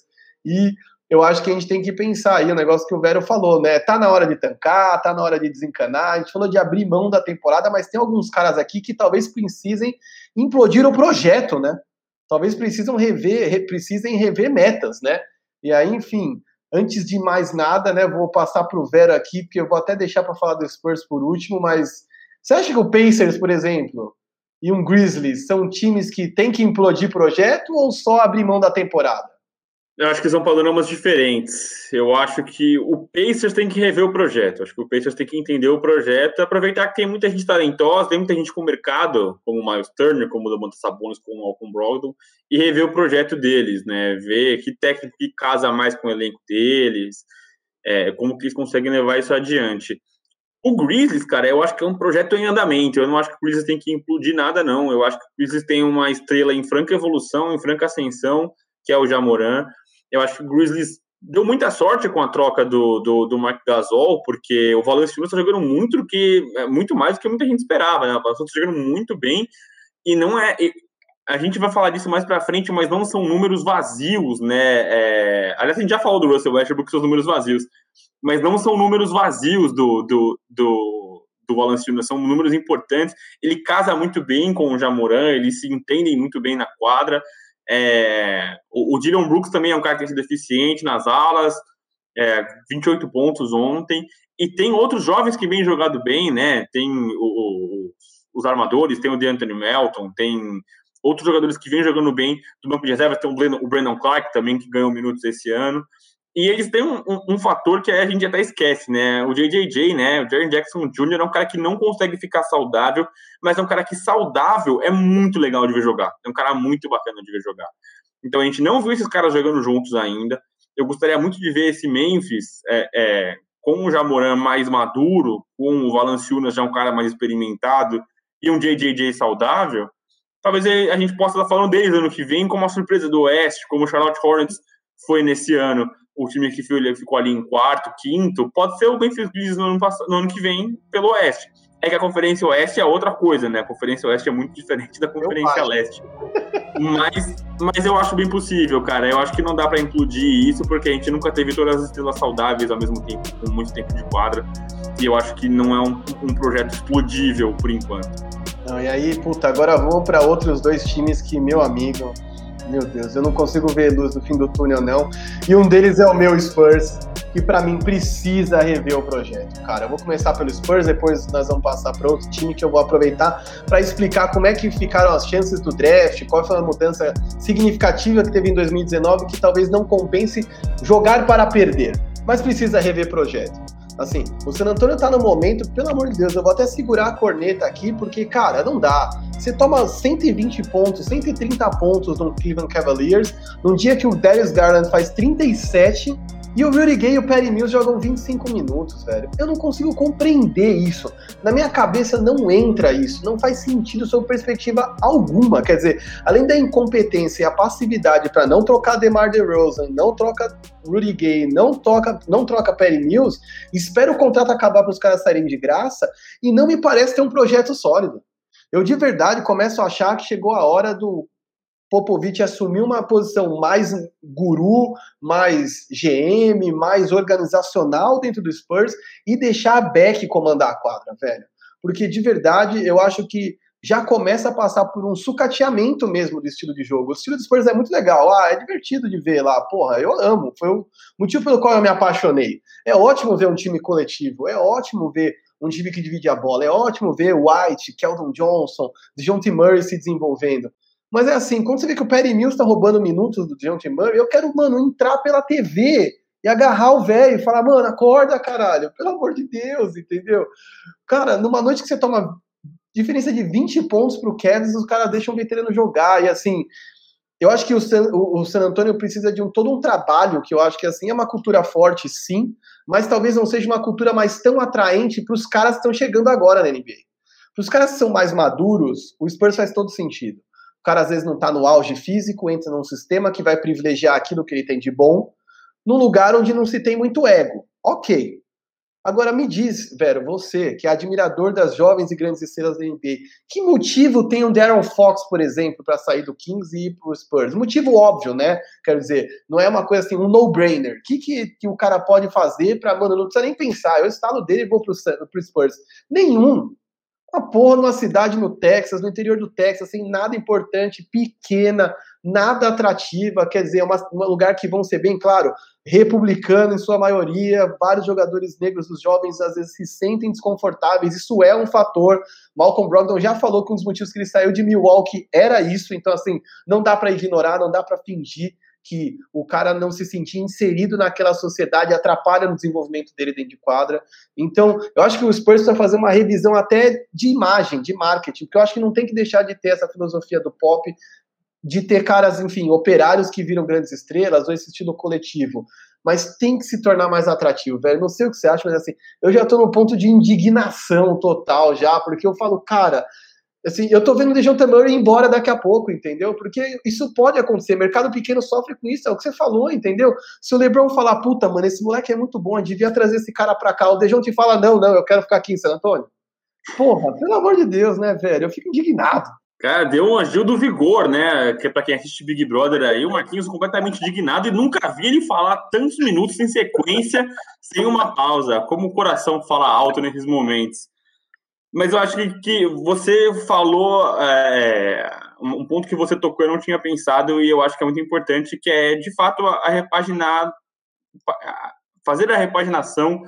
E eu acho que a gente tem que pensar aí o negócio que o Vero falou, né? Tá na hora de tancar, tá na hora de desencanar. A gente falou de abrir mão da temporada, mas tem alguns caras aqui que talvez precisem implodir o projeto, né? Talvez precisam rever, precisem rever metas, né? E aí, enfim, Antes de mais nada, né, vou passar para o Vera aqui, porque eu vou até deixar para falar do Spurs por último, mas você acha que o Pacers, por exemplo, e um Grizzlies são times que têm que implodir projeto ou só abrir mão da temporada? Eu acho que são panoramas diferentes. Eu acho que o Pacers tem que rever o projeto. Eu acho que o Pacers tem que entender o projeto, aproveitar que tem muita gente talentosa, tem muita gente com mercado, como o Miles Turner, como o Domantas Sabonis, como o Malcolm Brogdon, e rever o projeto deles, né? Ver que técnico que casa mais com o elenco deles, é, como que eles conseguem levar isso adiante. O Grizzlies, cara, eu acho que é um projeto em andamento. Eu não acho que o Grizzlies tem que implodir nada, não. Eu acho que o Grizzlies tem uma estrela em franca evolução, em franca ascensão, que é o Jamoran. Eu acho que o Grizzlies deu muita sorte com a troca do, do, do Mike Gasol, porque o Valanciunas está jogando muito que é, muito mais do que muita gente esperava, né? O Valanciunas está jogando muito bem e não é a gente vai falar disso mais para frente, mas não são números vazios, né? É, aliás, a gente já falou do Russell Westbrook, seus números vazios, mas não são números vazios do, do, do, do Valanciunas, são números importantes. Ele casa muito bem com o Jamoran, eles se entendem muito bem na quadra. É, o, o Dylan Brooks também é um cara que tem sido eficiente nas alas, é, 28 pontos ontem. E tem outros jovens que vêm jogado bem, né? Tem o, o, os armadores, tem o DeAnthony Melton, tem outros jogadores que vêm jogando bem do banco de reservas, tem o Brandon Clark também, que ganhou minutos esse ano. E eles têm um, um, um, fator que a gente até esquece, né? O JJJ, né? O Jaren Jackson Jr. é um cara que não consegue ficar saudável, mas é um cara que saudável é muito legal de ver jogar. É um cara muito bacana de ver jogar. Então a gente não viu esses caras jogando juntos ainda. Eu gostaria muito de ver esse Memphis é, é, com o Jamoran mais maduro, com o Valanciunas já um cara mais experimentado e um JJJ saudável. Talvez a gente possa estar falando deles ano que vem como uma surpresa do Oeste, como o Charlotte Hornets foi nesse ano o time que ficou ali em quarto, quinto, pode ser o Memphis Grizzlies no ano, no ano que vem pelo Oeste. É que a Conferência Oeste é outra coisa, né? A Conferência Oeste é muito diferente da Conferência Leste. Mas, mas eu acho bem possível, cara. Eu acho que não dá para implodir isso, porque a gente nunca teve todas as estrelas saudáveis ao mesmo tempo, com muito tempo de quadra. E eu acho que não é um, um projeto explodível por enquanto. Não, e aí, puta, agora vou para outros dois times que, meu amigo, meu Deus, eu não consigo ver luz no fim do túnel, não. E um deles é o meu Spurs, que para mim precisa rever o projeto. Cara, eu vou começar pelo Spurs, depois nós vamos passar para outro time que eu vou aproveitar para explicar como é que ficaram as chances do draft, qual foi a mudança significativa que teve em 2019 que talvez não compense jogar para perder, mas precisa rever projeto. Assim, o San Antonio tá no momento, pelo amor de Deus, eu vou até segurar a corneta aqui, porque, cara, não dá. Você toma 120 pontos, 130 pontos no Cleveland Cavaliers, num dia que o Darius Garland faz 37 e o Rudy Gay e o Perry Mills jogam 25 minutos, velho. Eu não consigo compreender isso. Na minha cabeça não entra isso. Não faz sentido sob perspectiva alguma. Quer dizer, além da incompetência e a passividade para não trocar DeMar DeRozan, não troca Rudy Gay, não, toca, não troca Perry Mills, espera o contrato acabar para os caras saírem de graça e não me parece ter um projeto sólido. Eu de verdade começo a achar que chegou a hora do Popovich assumir uma posição mais guru, mais GM, mais organizacional dentro do Spurs e deixar a Beck comandar a quadra, velho. Porque de verdade eu acho que já começa a passar por um sucateamento mesmo do estilo de jogo. O estilo de Spurs é muito legal, ah, é divertido de ver lá, porra, eu amo, foi o motivo pelo qual eu me apaixonei. É ótimo ver um time coletivo, é ótimo ver um time que divide a bola, é ótimo ver White, Keldon Johnson, John T. Murray se desenvolvendo. Mas é assim, quando você vê que o Perry Mills tá roubando minutos do T. Murray, eu quero, mano, entrar pela TV e agarrar o velho e falar, mano, acorda, caralho, pelo amor de Deus, entendeu? Cara, numa noite que você toma diferença de 20 pontos pro Cavs, os caras deixam o veterano jogar, e assim, eu acho que o San, o, o San Antonio precisa de um, todo um trabalho, que eu acho que assim, é uma cultura forte, sim, mas talvez não seja uma cultura mais tão atraente para os caras que estão chegando agora na NBA. Para os caras que são mais maduros, o Spurs faz todo sentido. O cara às vezes não está no auge físico, entra num sistema que vai privilegiar aquilo que ele tem de bom, num lugar onde não se tem muito ego. Ok. Agora me diz, Vero, você, que é admirador das jovens e grandes estrelas da NBA, que motivo tem um Darren Fox, por exemplo, para sair do Kings e ir para Spurs? Motivo óbvio, né? Quero dizer, não é uma coisa assim, um no-brainer. O que, que, que, o cara pode fazer para, mano, não precisa nem pensar, eu instalo dele e vou para o Spurs? Nenhum. Uma porra numa cidade no Texas, no interior do Texas, sem nada importante, pequena, nada atrativa, quer dizer, é um lugar que vão ser bem claro, republicano em sua maioria, vários jogadores negros, os jovens às vezes se sentem desconfortáveis, isso é um fator. Malcolm Brogdon já falou que um dos motivos que ele saiu de Milwaukee era isso, então assim, não dá para ignorar, não dá para fingir que o cara não se sentir inserido naquela sociedade atrapalha no desenvolvimento dele dentro de quadra. Então, eu acho que o Spurs precisa fazer uma revisão até de imagem, de marketing, porque eu acho que não tem que deixar de ter essa filosofia do pop, de ter caras, enfim, operários que viram grandes estrelas, ou esse estilo coletivo. Mas tem que se tornar mais atrativo, velho. Não sei o que você acha, mas assim, eu já tô no ponto de indignação total já, porque eu falo, cara, Assim, eu tô vendo o DeJounte Murray ir embora daqui a pouco, entendeu? Porque isso pode acontecer. Mercado pequeno sofre com isso, é o que você falou, entendeu? Se o LeBron falar, puta, mano, esse moleque é muito bom, devia trazer esse cara pra cá, o DeJounte fala, não, não, eu quero ficar aqui em San Antônio. Porra, pelo amor de Deus, né, velho? Eu fico indignado. Cara, deu um agil do vigor, né? Que é pra quem assiste Big Brother aí, o Marquinhos completamente indignado e nunca vi ele falar tantos minutos em sequência, sem uma pausa. Como o coração fala alto nesses momentos. Mas eu acho que, que você falou é, um ponto que você tocou eu não tinha pensado e eu acho que é muito importante, que é de fato a repaginar, fazer a repaginação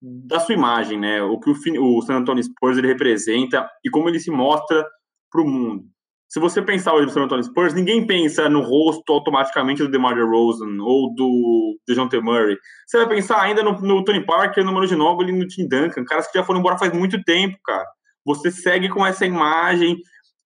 da sua imagem, né? O que o, o San Antonio Spurs ele representa e como ele se mostra para o mundo se você pensar hoje no San Antonio Spurs, ninguém pensa no rosto automaticamente do DeMar DeRozan ou do DeJounte Murray. Você vai pensar ainda no, no Tony Parker, no Manu Ginobili e no Tim Duncan, caras que já foram embora faz muito tempo, cara. Você segue com essa imagem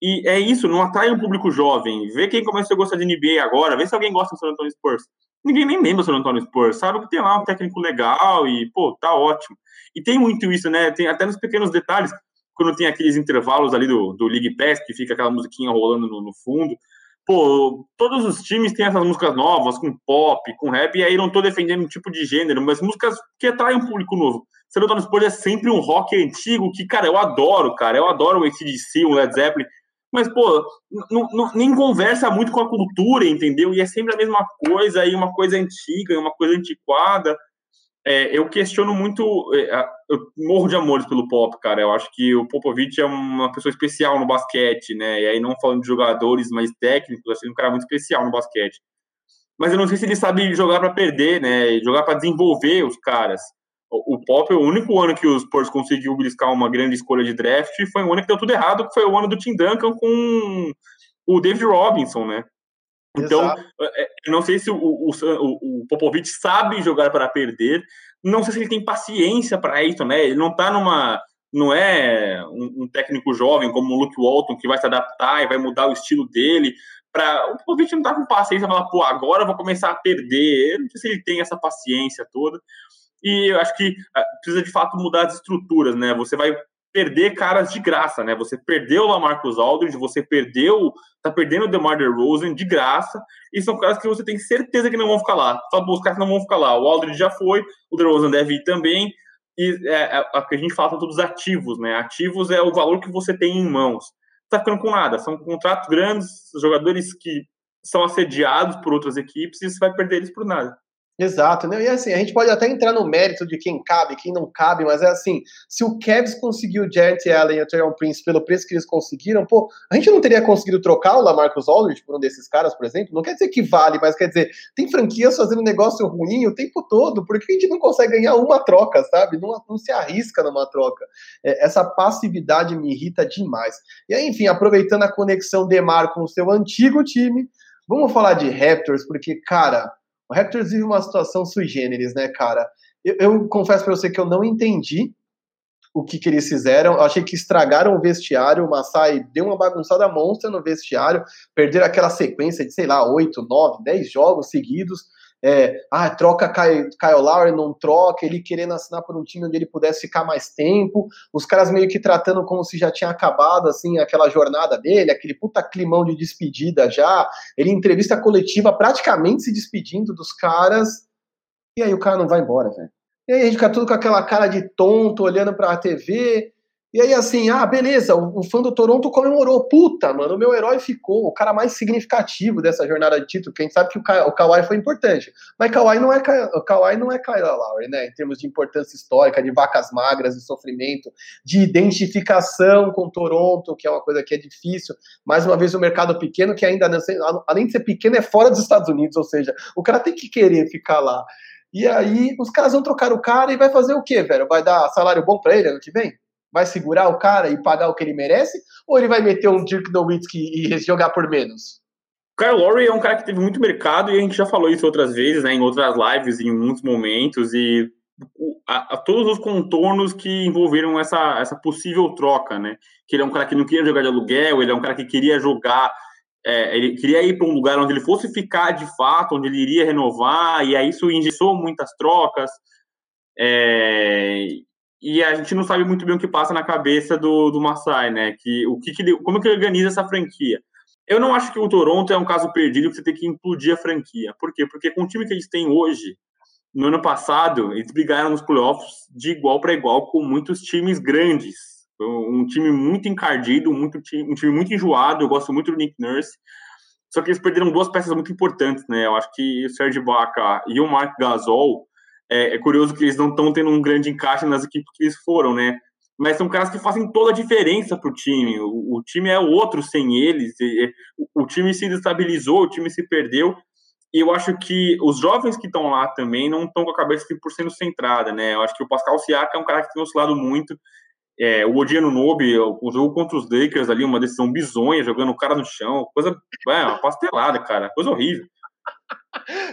e é isso, não atrai um público jovem. Vê quem começou a gostar de NBA agora, vê se alguém gosta do San Antonio Spurs. Ninguém nem lembra do San Antonio Spurs, sabe que tem lá um técnico legal e, pô, tá ótimo. E tem muito isso, né? Tem até nos pequenos detalhes quando tem aqueles intervalos ali do, do League Pass, que fica aquela musiquinha rolando no, no fundo. Pô, todos os times têm essas músicas novas, com pop, com rap, e aí não tô defendendo um tipo de gênero, mas músicas que atraem um público novo. San Antonio Spurs é sempre um rock antigo que, cara, eu adoro, cara. Eu adoro o ACDC, o Led Zeppelin. Mas, pô, nem conversa muito com a cultura, entendeu? E é sempre a mesma coisa, aí uma coisa antiga, uma coisa antiquada é, eu questiono muito, é, eu morro de amores pelo Pop, cara. Eu acho que o Popovich é uma pessoa especial no basquete, né? E aí não falando de jogadores mais técnicos, ele um cara muito especial no basquete. Mas eu não sei se ele sabe jogar para perder, né? Jogar para desenvolver os caras. O, Pop, o único ano que os Spurs conseguiu beliscar uma grande escolha de draft foi um ano que deu tudo errado, que foi o ano do Tim Duncan com o David Robinson, né? Então, é, é, eu não sei se o, o, o, Popovich sabe jogar para perder, não sei se ele tem paciência para isso, né? Ele não está numa. Não é um, um, técnico jovem como o Luke Walton que vai se adaptar e vai mudar o estilo dele. Pra, o Popovich não está com paciência para falar, pô, agora eu vou começar a perder. Eu não sei se ele tem essa paciência toda. E eu acho que ah, precisa de fato mudar as estruturas, né? Você vai perder caras de graça, né? Você perdeu o Lamarcus Aldridge, você perdeu, tá perdendo o DeMar DeRozan de graça, e são caras que você tem certeza que não vão ficar lá. Só os caras não vão ficar lá. O Aldridge já foi, o DeRozan deve ir também, e é, é, a que a gente fala todos ativos, né? Ativos é o valor que você tem em mãos. Tá ficando com nada, são contratos grandes, jogadores que são assediados por outras equipes, e você vai perder eles por nada. Exato, né? E assim, a gente pode até entrar no mérito de quem cabe, quem não cabe, mas é assim, se o Cavs conseguiu o Jarrett Allen e o Terrell Prince pelo preço que eles conseguiram, pô, a gente não teria conseguido trocar o Lamarcus Aldridge por um desses caras, por exemplo? Não quer dizer que vale, mas quer dizer, tem franquias fazendo negócio ruim o tempo todo, porque a gente não consegue ganhar uma troca, sabe? Não, não se arrisca numa troca. É, essa passividade me irrita demais. E aí, enfim, aproveitando a conexão Demar com o seu antigo time, vamos falar de Raptors, porque, cara o Raptors vive uma situação sui generis, né, cara? Eu, eu confesso para você que eu não entendi o que, que eles fizeram. Eu achei que estragaram o vestiário. O Masai deu uma bagunçada monstra no vestiário, perderam aquela sequência de, sei lá, 8, 9, 10 jogos seguidos é, ah, troca Kyle, Kyle Lowry, não troca, ele querendo assinar por um time onde ele pudesse ficar mais tempo, os caras meio que tratando como se já tinha acabado, assim, aquela jornada dele, aquele puta climão de despedida já, ele entrevista coletiva praticamente se despedindo dos caras, e aí o cara não vai embora, velho. E aí a gente fica tudo com aquela cara de tonto, olhando pra TV, e aí, assim, ah, beleza, o, o, fã do Toronto comemorou. Puta, mano, o meu herói ficou o cara mais significativo dessa jornada de título. Quem sabe que o, Ka o Kawhi foi importante. Mas Kawhi não é, o Kawhi não é Kyle Lowry, né? Em termos de importância histórica, de vacas magras, de sofrimento, de identificação com Toronto, que é uma coisa que é difícil. Mais uma vez, o mercado pequeno, que ainda, além de ser pequeno, é fora dos Estados Unidos. Ou seja, o cara tem que querer ficar lá. E aí, os caras vão trocar o cara e vai fazer o quê, velho? Vai dar salário bom pra ele ano que vem? Vai segurar o cara e pagar o que ele merece? Ou ele vai meter um Dirk Nowitzki e jogar por menos? Kyle Lowry é um cara que teve muito mercado e a gente já falou isso outras vezes, né, em outras lives, em muitos momentos, e a, a, todos os contornos que envolveram essa, essa possível troca, né? Que ele é um cara que não queria jogar de aluguel, ele é um cara que queria jogar, é, ele queria ir para um lugar onde ele fosse ficar de fato, onde ele iria renovar, e aí isso engessou muitas trocas. É, e a gente não sabe muito bem o que passa na cabeça do, do Masai, né? Que, o que, que ele, como que ele organiza essa franquia. Eu não acho que o Toronto é um caso perdido que você tem que implodir a franquia. Por quê? Porque com o time que eles têm hoje, no ano passado, eles brigaram nos playoffs de igual para igual com muitos times grandes. Um time muito encardido, muito, um time muito enjoado. Eu gosto muito do Nick Nurse. Só que eles perderam duas peças muito importantes, né? Eu acho que o Serge Ibaka e o Mark Gasol é, é curioso que eles não estão tendo um grande encaixe nas equipes que eles foram, né? Mas são caras que fazem toda a diferença para o time. O time é outro sem eles. E, o, o time se destabilizou, o time se perdeu. E eu acho que os jovens que estão lá também não estão com a cabeça 100% centrada, né? Eu acho que o Pascal Siaka é um cara que tem oscilado muito. É, o Odiano Nobe, o jogo contra os Lakers ali, uma decisão bizonha, jogando o cara no chão, coisa, é, uma pastelada, cara, coisa horrível.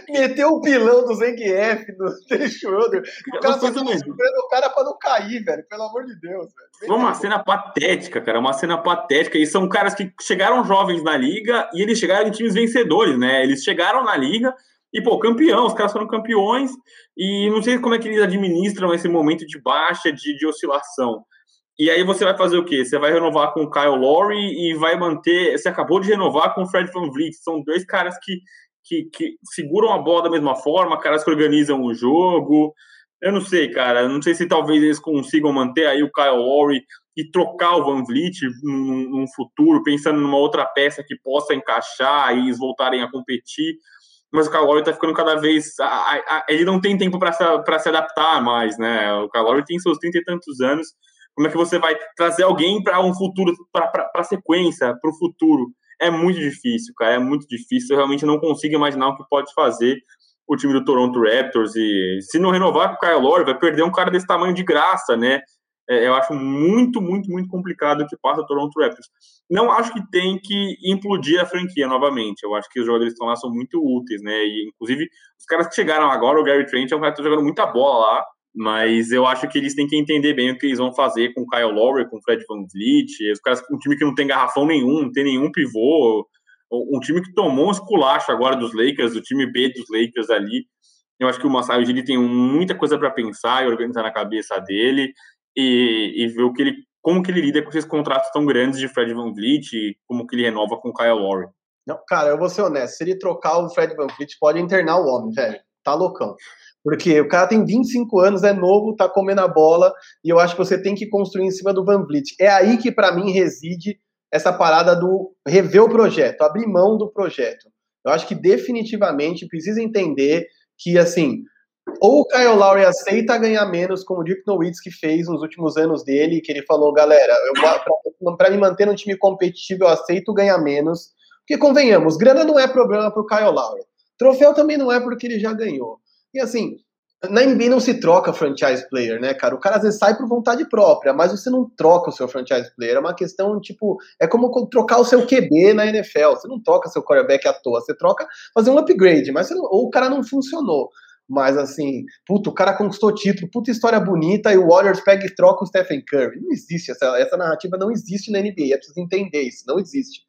Meteu o pilão do Zangief no Dennis Schroeder. O cara tá segurando o cara pra não cair, velho. Pelo amor de Deus, velho. Foi uma cena patética, cara. Uma cena patética. E são caras que chegaram jovens na liga e eles chegaram em times vencedores, né? Eles chegaram na liga e, pô, campeão. Os caras foram campeões. E não sei como é que eles administram esse momento de baixa, de, de oscilação. E aí você vai fazer o quê? Você vai renovar com o Kyle Lowry e vai manter. Você acabou de renovar com o Fred Van Vliet. São dois caras que que, que seguram a bola da mesma forma, caras que organizam o jogo. Eu não sei, cara. Não sei se talvez eles consigam manter aí o Kyle Lowry e trocar o Van Vliet num, num futuro, pensando numa outra peça que possa encaixar e eles voltarem a competir. Mas o Kyle Lowry tá ficando cada vez. A, a, a, ele não tem tempo para se, se adaptar mais, né? O Kyle tem seus 30 e tantos anos. Como é que você vai trazer alguém para um futuro, para a sequência, para o futuro? É muito difícil, cara, é muito difícil. Eu realmente não consigo imaginar o que pode fazer o time do Toronto Raptors. E se não renovar com o Kyle Lowry, vai perder um cara desse tamanho de graça, né? É, eu acho muito, muito, muito complicado o que passa o Toronto Raptors. Não acho que tem que implodir a franquia novamente. Eu acho que os jogadores que estão lá são muito úteis, né? E, inclusive, os caras que chegaram agora, o Gary Trent é um cara que está jogando muita bola lá. Mas eu acho que eles têm que entender bem o que eles vão fazer com o Kyle Lowry, com o Fred Van Vliet, os caras, um time que não tem garrafão nenhum, não tem nenhum pivô, um time que tomou um esculacho agora dos Lakers, o time B dos Lakers ali. Eu acho que o Masai Ujiri tem muita coisa para pensar e organizar na cabeça dele e, e, ver o que ele, como que ele lida com esses contratos tão grandes de Fred Van Vliet e como que ele renova com o Kyle Lowry. Não, cara, eu vou ser honesto, se ele trocar o Fred Van Vliet, pode internar o homem, velho. Tá loucão. Porque o cara tem 25 anos, é novo, tá comendo a bola, e eu acho que você tem que construir em cima do Van Vliet. É aí que, para mim, reside essa parada do rever o projeto, abrir mão do projeto. Eu acho que definitivamente precisa entender que, assim, ou o Kyle Lowry aceita ganhar menos, como o Dirk Nowitzki fez nos últimos anos dele, que ele falou, galera, para me manter no time competitivo, eu aceito ganhar menos. Porque, convenhamos, grana não é problema para o Kyle Lowry. Troféu também não é porque ele já ganhou. E assim, na NBA não se troca franchise player, né, cara? O cara às vezes sai por vontade própria, mas você não troca o seu franchise player. É uma questão, tipo, é como trocar o seu QB na NFL. Você não troca seu quarterback à toa, você troca fazer um upgrade, mas não, ou o cara não funcionou. Mas assim, puto, o cara conquistou título, puta história bonita, e o Warriors pega e troca o Stephen Curry. Não existe, essa, essa narrativa não existe na NBA, é preciso entender isso, não existe.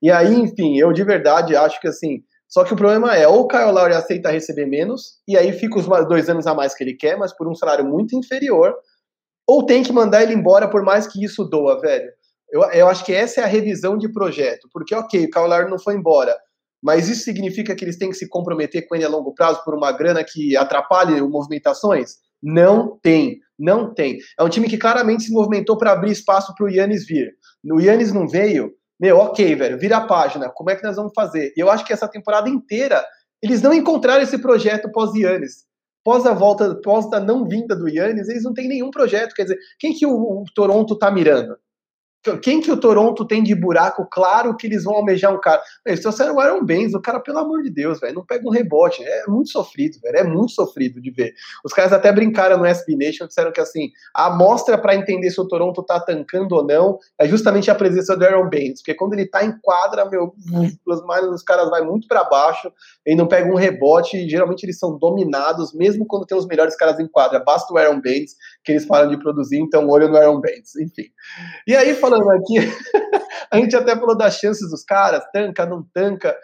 E aí, enfim, eu de verdade acho que assim, só que o problema é, ou o Kyle Lowry aceita receber menos, e aí fica os dois anos a mais que ele quer, mas por um salário muito inferior, ou tem que mandar ele embora por mais que isso doa, velho. Eu, eu acho que essa é a revisão de projeto, porque ok, o Kyle Lowry não foi embora, mas isso significa que eles têm que se comprometer com ele a longo prazo por uma grana que atrapalhe movimentações? Não tem, não tem. É um time que claramente se movimentou para abrir espaço para o Yannis vir. O Yannis não veio, meu, ok, velho, vira a página, como é que nós vamos fazer? E eu acho que essa temporada inteira eles não encontraram esse projeto pós-Yannis. Pós a volta, pós a não vinda do Yannis, eles não têm nenhum projeto. Quer dizer, quem que o, o Toronto tá mirando? Quem que o Toronto tem de buraco claro que eles vão almejar um cara? Eles trouxeram o Aaron Baines, o cara, pelo amor de Deus, velho, não pega um rebote. É muito sofrido, velho, é muito sofrido de ver. Os caras até brincaram no SB Nation, disseram que assim, a amostra para entender se o Toronto tá tancando ou não é justamente a presença do Aaron Baines, porque quando ele tá em quadra, meu, os caras vai muito para baixo, e não pega um rebote, geralmente eles são dominados, mesmo quando tem os melhores caras em quadra. Basta o Aaron Baines que eles param de produzir, então olho no Aaron Baines, enfim. E aí, falando aqui, a gente até falou das chances dos caras, tanca, não tanca.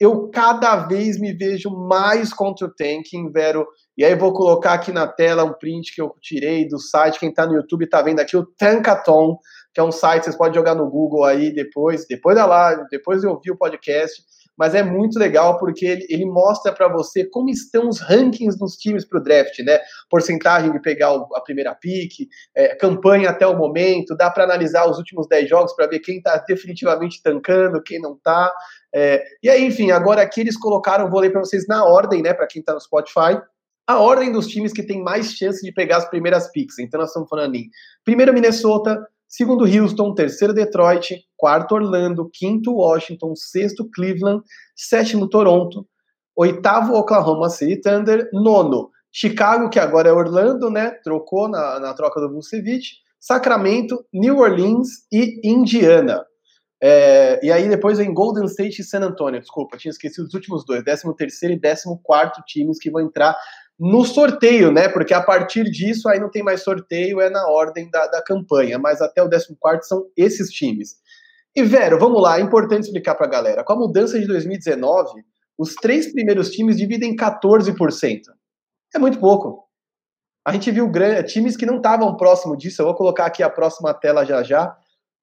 Eu cada vez me vejo mais contra o tanking, Vero. E aí vou colocar aqui na tela um print que eu tirei do site. Quem está no YouTube está vendo aqui o Tankaton, que é um site, vocês podem jogar no Google aí depois, depois da live, depois de ouvir o podcast mas é muito legal porque ele, ele mostra para você como estão os rankings dos times para o draft, né? Porcentagem de pegar o, a primeira pick, é, campanha até o momento, dá para analisar os últimos 10 jogos para ver quem está definitivamente tancando, quem não está. É, e aí, enfim, agora aqui eles colocaram, vou ler para vocês na ordem, né? Para quem está no Spotify, a ordem dos times que tem mais chance de pegar as primeiras picks. Então nós estamos falando em primeiro Minnesota, segundo Houston, terceiro Detroit, quarto Orlando, quinto Washington, sexto Cleveland, sétimo Toronto, oitavo Oklahoma City Thunder, nono Chicago, que agora é Orlando, né? Trocou na, na troca do Vucevic, Sacramento, New Orleans e Indiana. É, e aí depois vem Golden State e San Antonio. Desculpa, tinha esquecido os últimos dois, 13 terceiro e 14 quarto times que vão entrar no sorteio, né? Porque a partir disso aí não tem mais sorteio, é na ordem da, da campanha, mas até o 14 são esses times. E, Vero, vamos lá, é importante explicar para a galera. Com a mudança de 2019, os três primeiros times dividem 14%. É muito pouco. A gente viu times que não estavam próximo disso. Eu vou colocar aqui a próxima tela já já,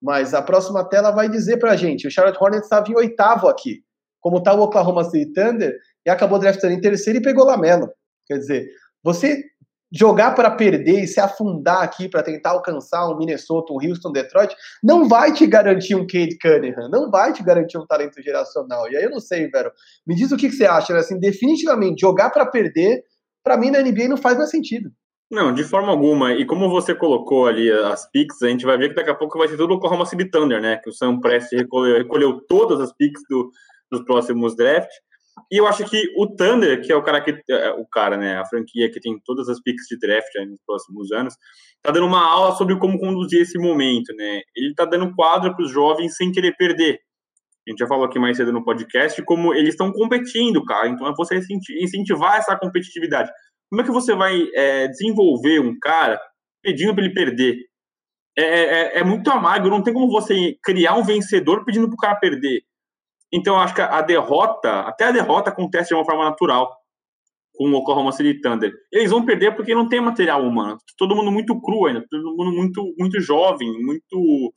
mas a próxima tela vai dizer para a gente. O Charlotte Hornets estava em oitavo aqui, como está o Oklahoma City Thunder, e acabou draftando em terceiro e pegou Lamelo. Quer dizer, você jogar para perder e se afundar aqui para tentar alcançar um Minnesota, um Houston, Detroit, não vai te garantir um Cade Cunningham, não vai te garantir um talento geracional. E aí eu não sei, velho. Me diz o que, que você acha, né? assim, definitivamente jogar para perder, para mim na NBA não faz mais sentido. Não, de forma alguma. E como você colocou ali as picks, a gente vai ver que daqui a pouco vai ser tudo o Oklahoma City Thunder, né? Que o Sam Prest recolheu, recolheu todas as picks do, dos próximos drafts. E eu acho que o Thunder, que é o cara que é, o cara, né, a franquia que tem todas as picks de draft nos próximos anos, tá dando uma aula sobre como conduzir esse momento, né? Ele tá dando quadro para os jovens sem querer perder. A gente já falou aqui mais cedo no podcast como eles estão competindo, cara. Então é você incentivar essa competitividade. Como é que você vai é, desenvolver um cara pedindo para ele perder? É, é, é, muito amargo. Não tem como você criar um vencedor pedindo para o cara perder. Então, acho que a derrota, até a derrota acontece de uma forma natural com o Oklahoma City Thunder. Eles vão perder porque não tem material humano. Todo mundo muito cru ainda, todo mundo muito, muito jovem, muito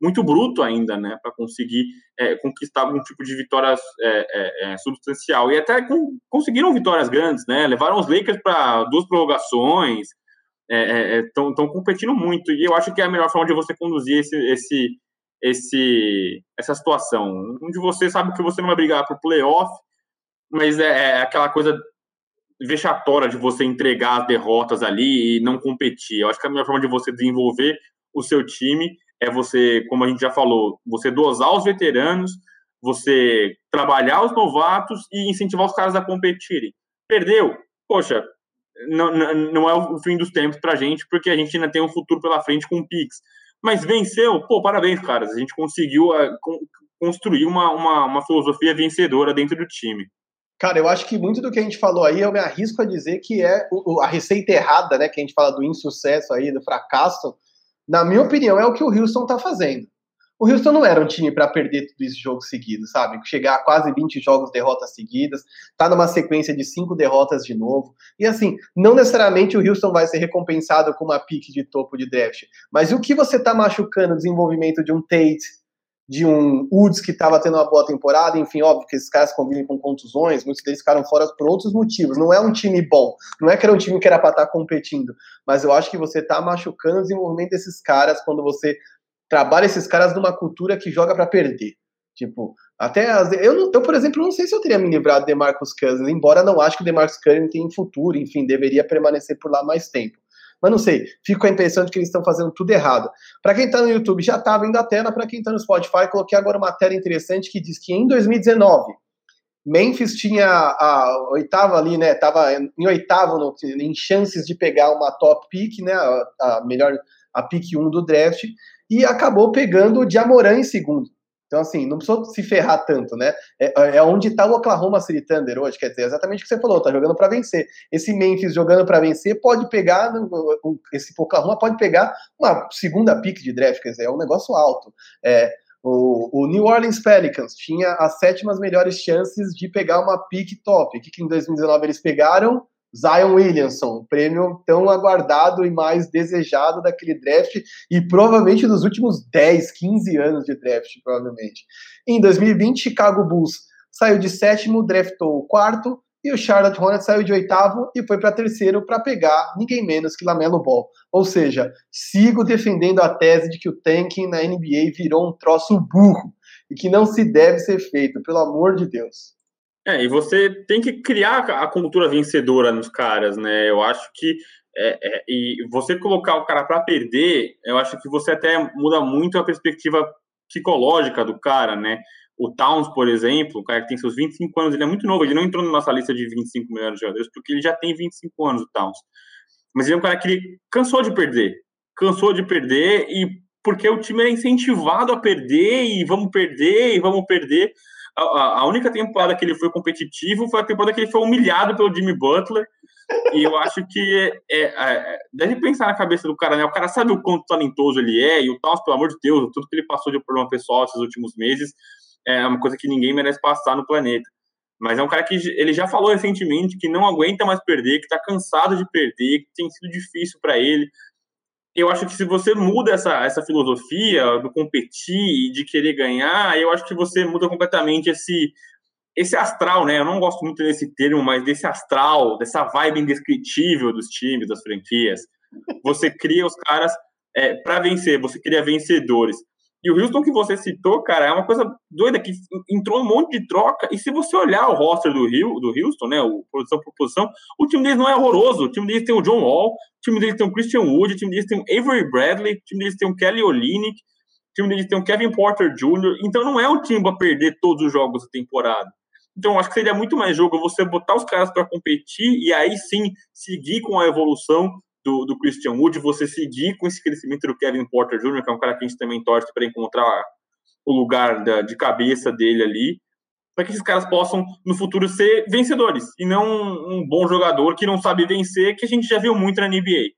muito bruto ainda, né, para conseguir é, conquistar algum tipo de vitória é, é, é, substancial. E até com, conseguiram vitórias grandes, né? Levaram os Lakers para duas prorrogações, estão é, é, competindo muito. E eu acho que é a melhor forma de você conduzir esse, esse esse, essa situação, onde você sabe que você não vai brigar por playoff, mas é, é aquela coisa vexatória de você entregar as derrotas ali e não competir. Eu acho que a melhor forma de você desenvolver o seu time é você, como a gente já falou, você dosar os veteranos, você trabalhar os novatos e incentivar os caras a competirem. Perdeu? Poxa, não, não é o fim dos tempos pra gente, porque a gente ainda tem um futuro pela frente com o Pix. Mas venceu, pô, parabéns, caras. A gente conseguiu uh, construir uma, uma, uma filosofia vencedora dentro do time. Cara, eu acho que muito do que a gente falou aí, eu me arrisco a dizer que é a receita errada, né? Que a gente fala do insucesso aí, do fracasso. Na minha opinião, é o que o Houston tá fazendo. O Houston não era um time para perder tudo esse jogo seguido, sabe? Chegar a quase 20 jogos, derrotas seguidas, tá numa sequência de cinco derrotas de novo. E assim, não necessariamente o Houston vai ser recompensado com uma pique de topo de draft. Mas o que você tá machucando o desenvolvimento de um Tate, de um Woods que estava tendo uma boa temporada, enfim, óbvio que esses caras convivem com contusões, muitos deles ficaram fora por outros motivos. Não é um time bom, não é que era um time que era para estar tá competindo, mas eu acho que você está machucando o desenvolvimento desses caras quando você trabalha esses caras numa cultura que joga para perder. Tipo, até as, eu, eu, por exemplo, não sei se eu teria me livrado de Marcus Cousins, embora não acho que o DeMarcus Cousins tenha futuro, enfim, deveria permanecer por lá mais tempo. Mas não sei, fico com a impressão de que eles estão fazendo tudo errado. Para quem está no YouTube, já está vendo a tela, para quem está no Spotify, coloquei agora uma matéria interessante que diz que em 2019, Memphis tinha a oitava ali, né? Tava em oitavo no, em chances de pegar uma top pick, né? A, a melhor a pick 1 do draft e acabou pegando o Jamoran em segundo. Então, assim, não precisou se ferrar tanto, né? É, é onde está o Oklahoma City Thunder hoje, quer dizer, exatamente o que você falou, tá jogando para vencer. Esse Memphis jogando para vencer pode pegar, esse Oklahoma pode pegar uma segunda pick de draft, quer dizer, é um negócio alto. É, o, o, New Orleans Pelicans tinha as sétimas melhores chances de pegar uma pick top. O que, que em 2019 eles pegaram? Zion Williamson, prêmio tão aguardado e mais desejado daquele draft e provavelmente dos últimos 10, 15 anos de draft, provavelmente. Em 2020, Chicago Bulls saiu de sétimo, draftou o quarto, e o Charlotte Hornets saiu de oitavo e foi para terceiro para pegar ninguém menos que Lamelo Ball. Ou seja, sigo defendendo a tese de que o tanking na NBA virou um troço burro e que não se deve ser feito, pelo amor de Deus. É, e você tem que criar a cultura vencedora nos caras, né? Eu acho que é, é, e você colocar o cara para perder, eu acho que você até muda muito a perspectiva psicológica do cara, né? O Towns, por exemplo, o cara que tem seus 25 anos, ele é muito novo, ele não entrou na nossa lista de 25 melhores jogadores, porque ele já tem 25 anos, o Towns. Mas ele é um cara que cansou de perder. Cansou de perder e porque o time é incentivado a perder e vamos perder e vamos perder a, a, única temporada que ele foi competitivo foi a temporada que ele foi humilhado pelo Jimmy Butler. E eu acho que é, é, é, deve pensar na cabeça do cara, né? O cara sabe o quanto talentoso ele é, e o Towns, pelo amor de Deus, tudo que ele passou de problema pessoal esses últimos meses é uma coisa que ninguém merece passar no planeta. Mas é um cara que ele já falou recentemente que não aguenta mais perder, que está cansado de perder, que tem sido difícil para ele eu acho que se você muda essa, essa filosofia do competir e de querer ganhar, eu acho que você muda completamente esse, esse astral, né? Eu não gosto muito desse termo, mas desse astral, dessa vibe indescritível dos times, das franquias. Você cria os caras é, para vencer, você cria vencedores. E o Houston que você citou, cara, é uma coisa doida que entrou um monte de troca. E se você olhar o roster do, Rio, do Houston, né, o posição por posição, o time deles não é horroroso. O time deles tem o John Wall, o time deles tem o Christian Wood, o time deles tem o Avery Bradley, o time deles tem o Kelly Olynyk, o time deles tem o Kevin Porter Jr. Então não é um time para perder todos os jogos da temporada. Então acho que seria muito mais jogo você botar os caras para competir e aí sim seguir com a evolução do, do Christian Wood, você seguir com esse crescimento do Kevin Porter Jr., que é um cara que a gente também torce para encontrar o lugar da, de cabeça dele ali, para que esses caras possam, no futuro, ser vencedores, e não um, um bom jogador que não sabe vencer, que a gente já viu muito na NBA.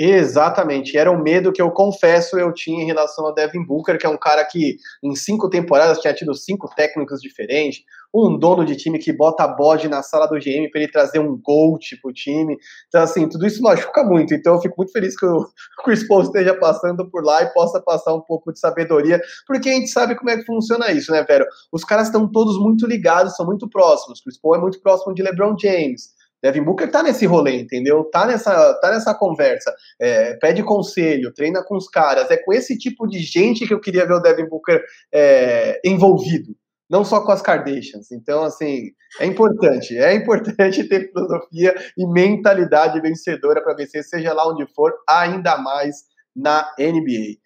Exatamente, era um medo que eu confesso eu tinha em relação ao Devin Booker, que é um cara que em cinco temporadas tinha tido cinco técnicos diferentes, um dono de time que bota a bode na sala do GM para ele trazer um GOAT pro time. Então, assim, tudo isso machuca muito. Então, eu fico muito feliz que o Chris Paul esteja passando por lá e possa passar um pouco de sabedoria, porque a gente sabe como é que funciona isso, né, velho? Os caras estão todos muito ligados, são muito próximos. Chris Paul é muito próximo de LeBron James. Devin Booker tá nesse rolê, entendeu? Tá nessa, tá nessa conversa, é, pede conselho, treina com os caras. É com esse tipo de gente que eu queria ver o Devin Booker é, envolvido. não só com as Kardashians. Então, assim, é importante, é importante ter filosofia e mentalidade vencedora para vencer, seja lá onde for, ainda mais na NBA.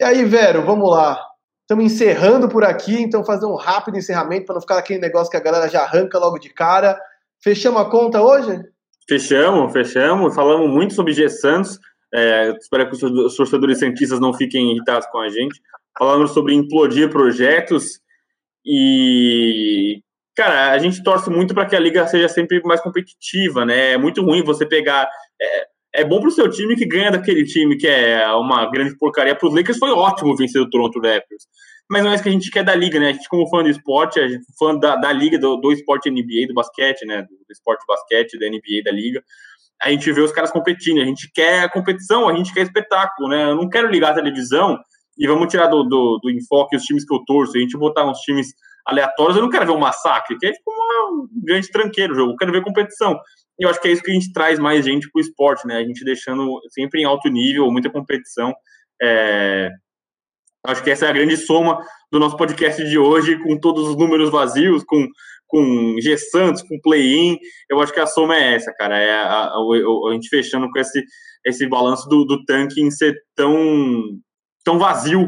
E aí, Vero, vamos lá. Estamos encerrando por aqui, então fazer um rápido encerramento para não ficar aquele negócio que a galera já arranca logo de cara. Fechamos a conta hoje? Fechamos, fechamos. Falamos muito sobre G Santos. É, espero que os torcedores cientistas não fiquem irritados com a gente. Falamos sobre implodir projetos e, cara, a gente torce muito para que a liga seja sempre mais competitiva, né? É muito ruim você pegar. É, é bom pro seu time que ganha daquele time que é uma grande porcaria. Para os Lakers foi ótimo vencer o Toronto Raptors. Mas não é isso que a gente quer da liga, né? A gente, como fã do esporte, a gente, fã da, da liga, do, do esporte NBA, do basquete, né? Do, do esporte basquete, da NBA, da liga a gente vê os caras competindo, a gente quer competição, a gente quer espetáculo, né? Eu não quero ligar a televisão e vamos tirar do, do, do, enfoque os times que eu torço, a gente botar uns times aleatórios, eu não quero ver um massacre, que é tipo um grande tranqueiro o jogo, eu quero ver competição. E eu acho que é isso que a gente traz mais gente pro esporte, né? A gente deixando sempre em alto nível, muita competição. É... Acho que essa é a grande soma do nosso podcast de hoje, com todos os números vazios, com, com G Santos, com play-in. Eu acho que a soma é essa, cara. É a, a, a, a gente fechando com esse, esse balanço do, do tanking ser tão tão vazio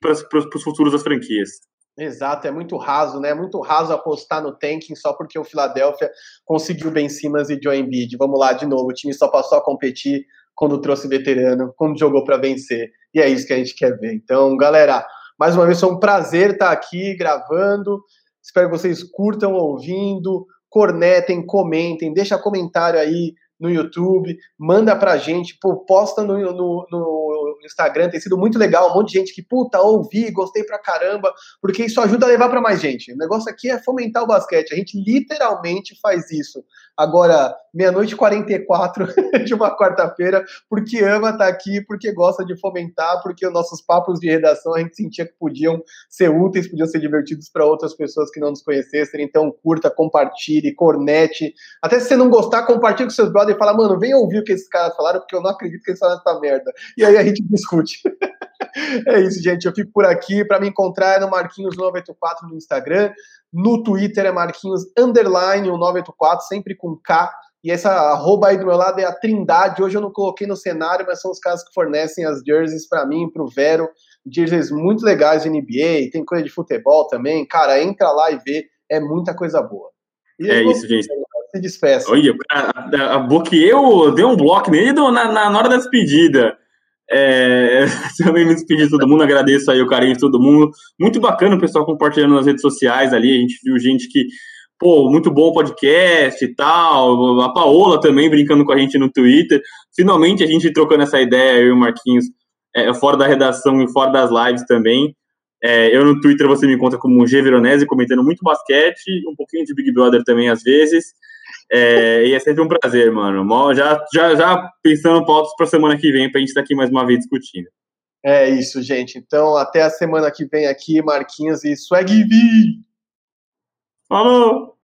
para os futuros das franquias. Exato, é muito raso, né? É muito raso apostar no tanking só porque o Philadelphia conseguiu Ben Simmons e Joe Embiid. Vamos lá de novo, o time só passou a competir quando trouxe veterano, quando jogou para vencer. E é isso que a gente quer ver. Então, galera, mais uma vez foi um prazer estar aqui gravando. Espero que vocês curtam ouvindo, cornetem, comentem, deixa comentário aí no YouTube, manda pra gente, pô, posta no, no, no Instagram, tem sido muito legal, um monte de gente que, puta, ouvi, gostei pra caramba, porque isso ajuda a levar para mais gente. O negócio aqui é fomentar o basquete, a gente literalmente faz isso. Agora, meia-noite e 44 de uma quarta-feira, porque ama estar tá aqui, porque gosta de fomentar, porque os nossos papos de redação a gente sentia que podiam ser úteis, podiam ser divertidos para outras pessoas que não nos conhecessem. Então, curta, compartilhe, cornete. Até se você não gostar, compartilhe com seus brothers e fala, mano, vem ouvir o que esses caras falaram, porque eu não acredito que eles falaram essa merda. E aí a gente discute. é isso, gente. Eu fico por aqui. Para me encontrar é no Marquinhos984 no Instagram. No Twitter é Marquinhos Underline 984, sempre com K. E essa arroba aí do meu lado é a Trindade. Hoje eu não coloquei no cenário, mas são os caras que fornecem as jerseys para mim, para o Vero. Jerseys muito legais de NBA, tem coisa de futebol também. Cara, entra lá e vê, é muita coisa boa. E é isso, gente. Se despeça. Olha, a, a, bloqueei, deu um bloco nele na, na, hora da despedida. É, também me despedir de todo mundo, agradeço aí o carinho de todo mundo. Muito bacana o pessoal compartilhando nas redes sociais ali. A gente viu gente que, pô, muito bom o podcast e tal. A Paola também brincando com a gente no Twitter. Finalmente a gente trocando essa ideia, eu e o Marquinhos, é, fora da redação e fora das lives também. É, eu no Twitter você me encontra como G Veronese, comentando muito basquete, um pouquinho de Big Brother também às vezes. É, e é sempre um prazer, mano. Já, já, já pensando pautas para semana que vem, para a gente estar aqui mais uma vez discutindo. É isso, gente. Então, até a semana que vem aqui, Marquinhos e Swag V. Falou!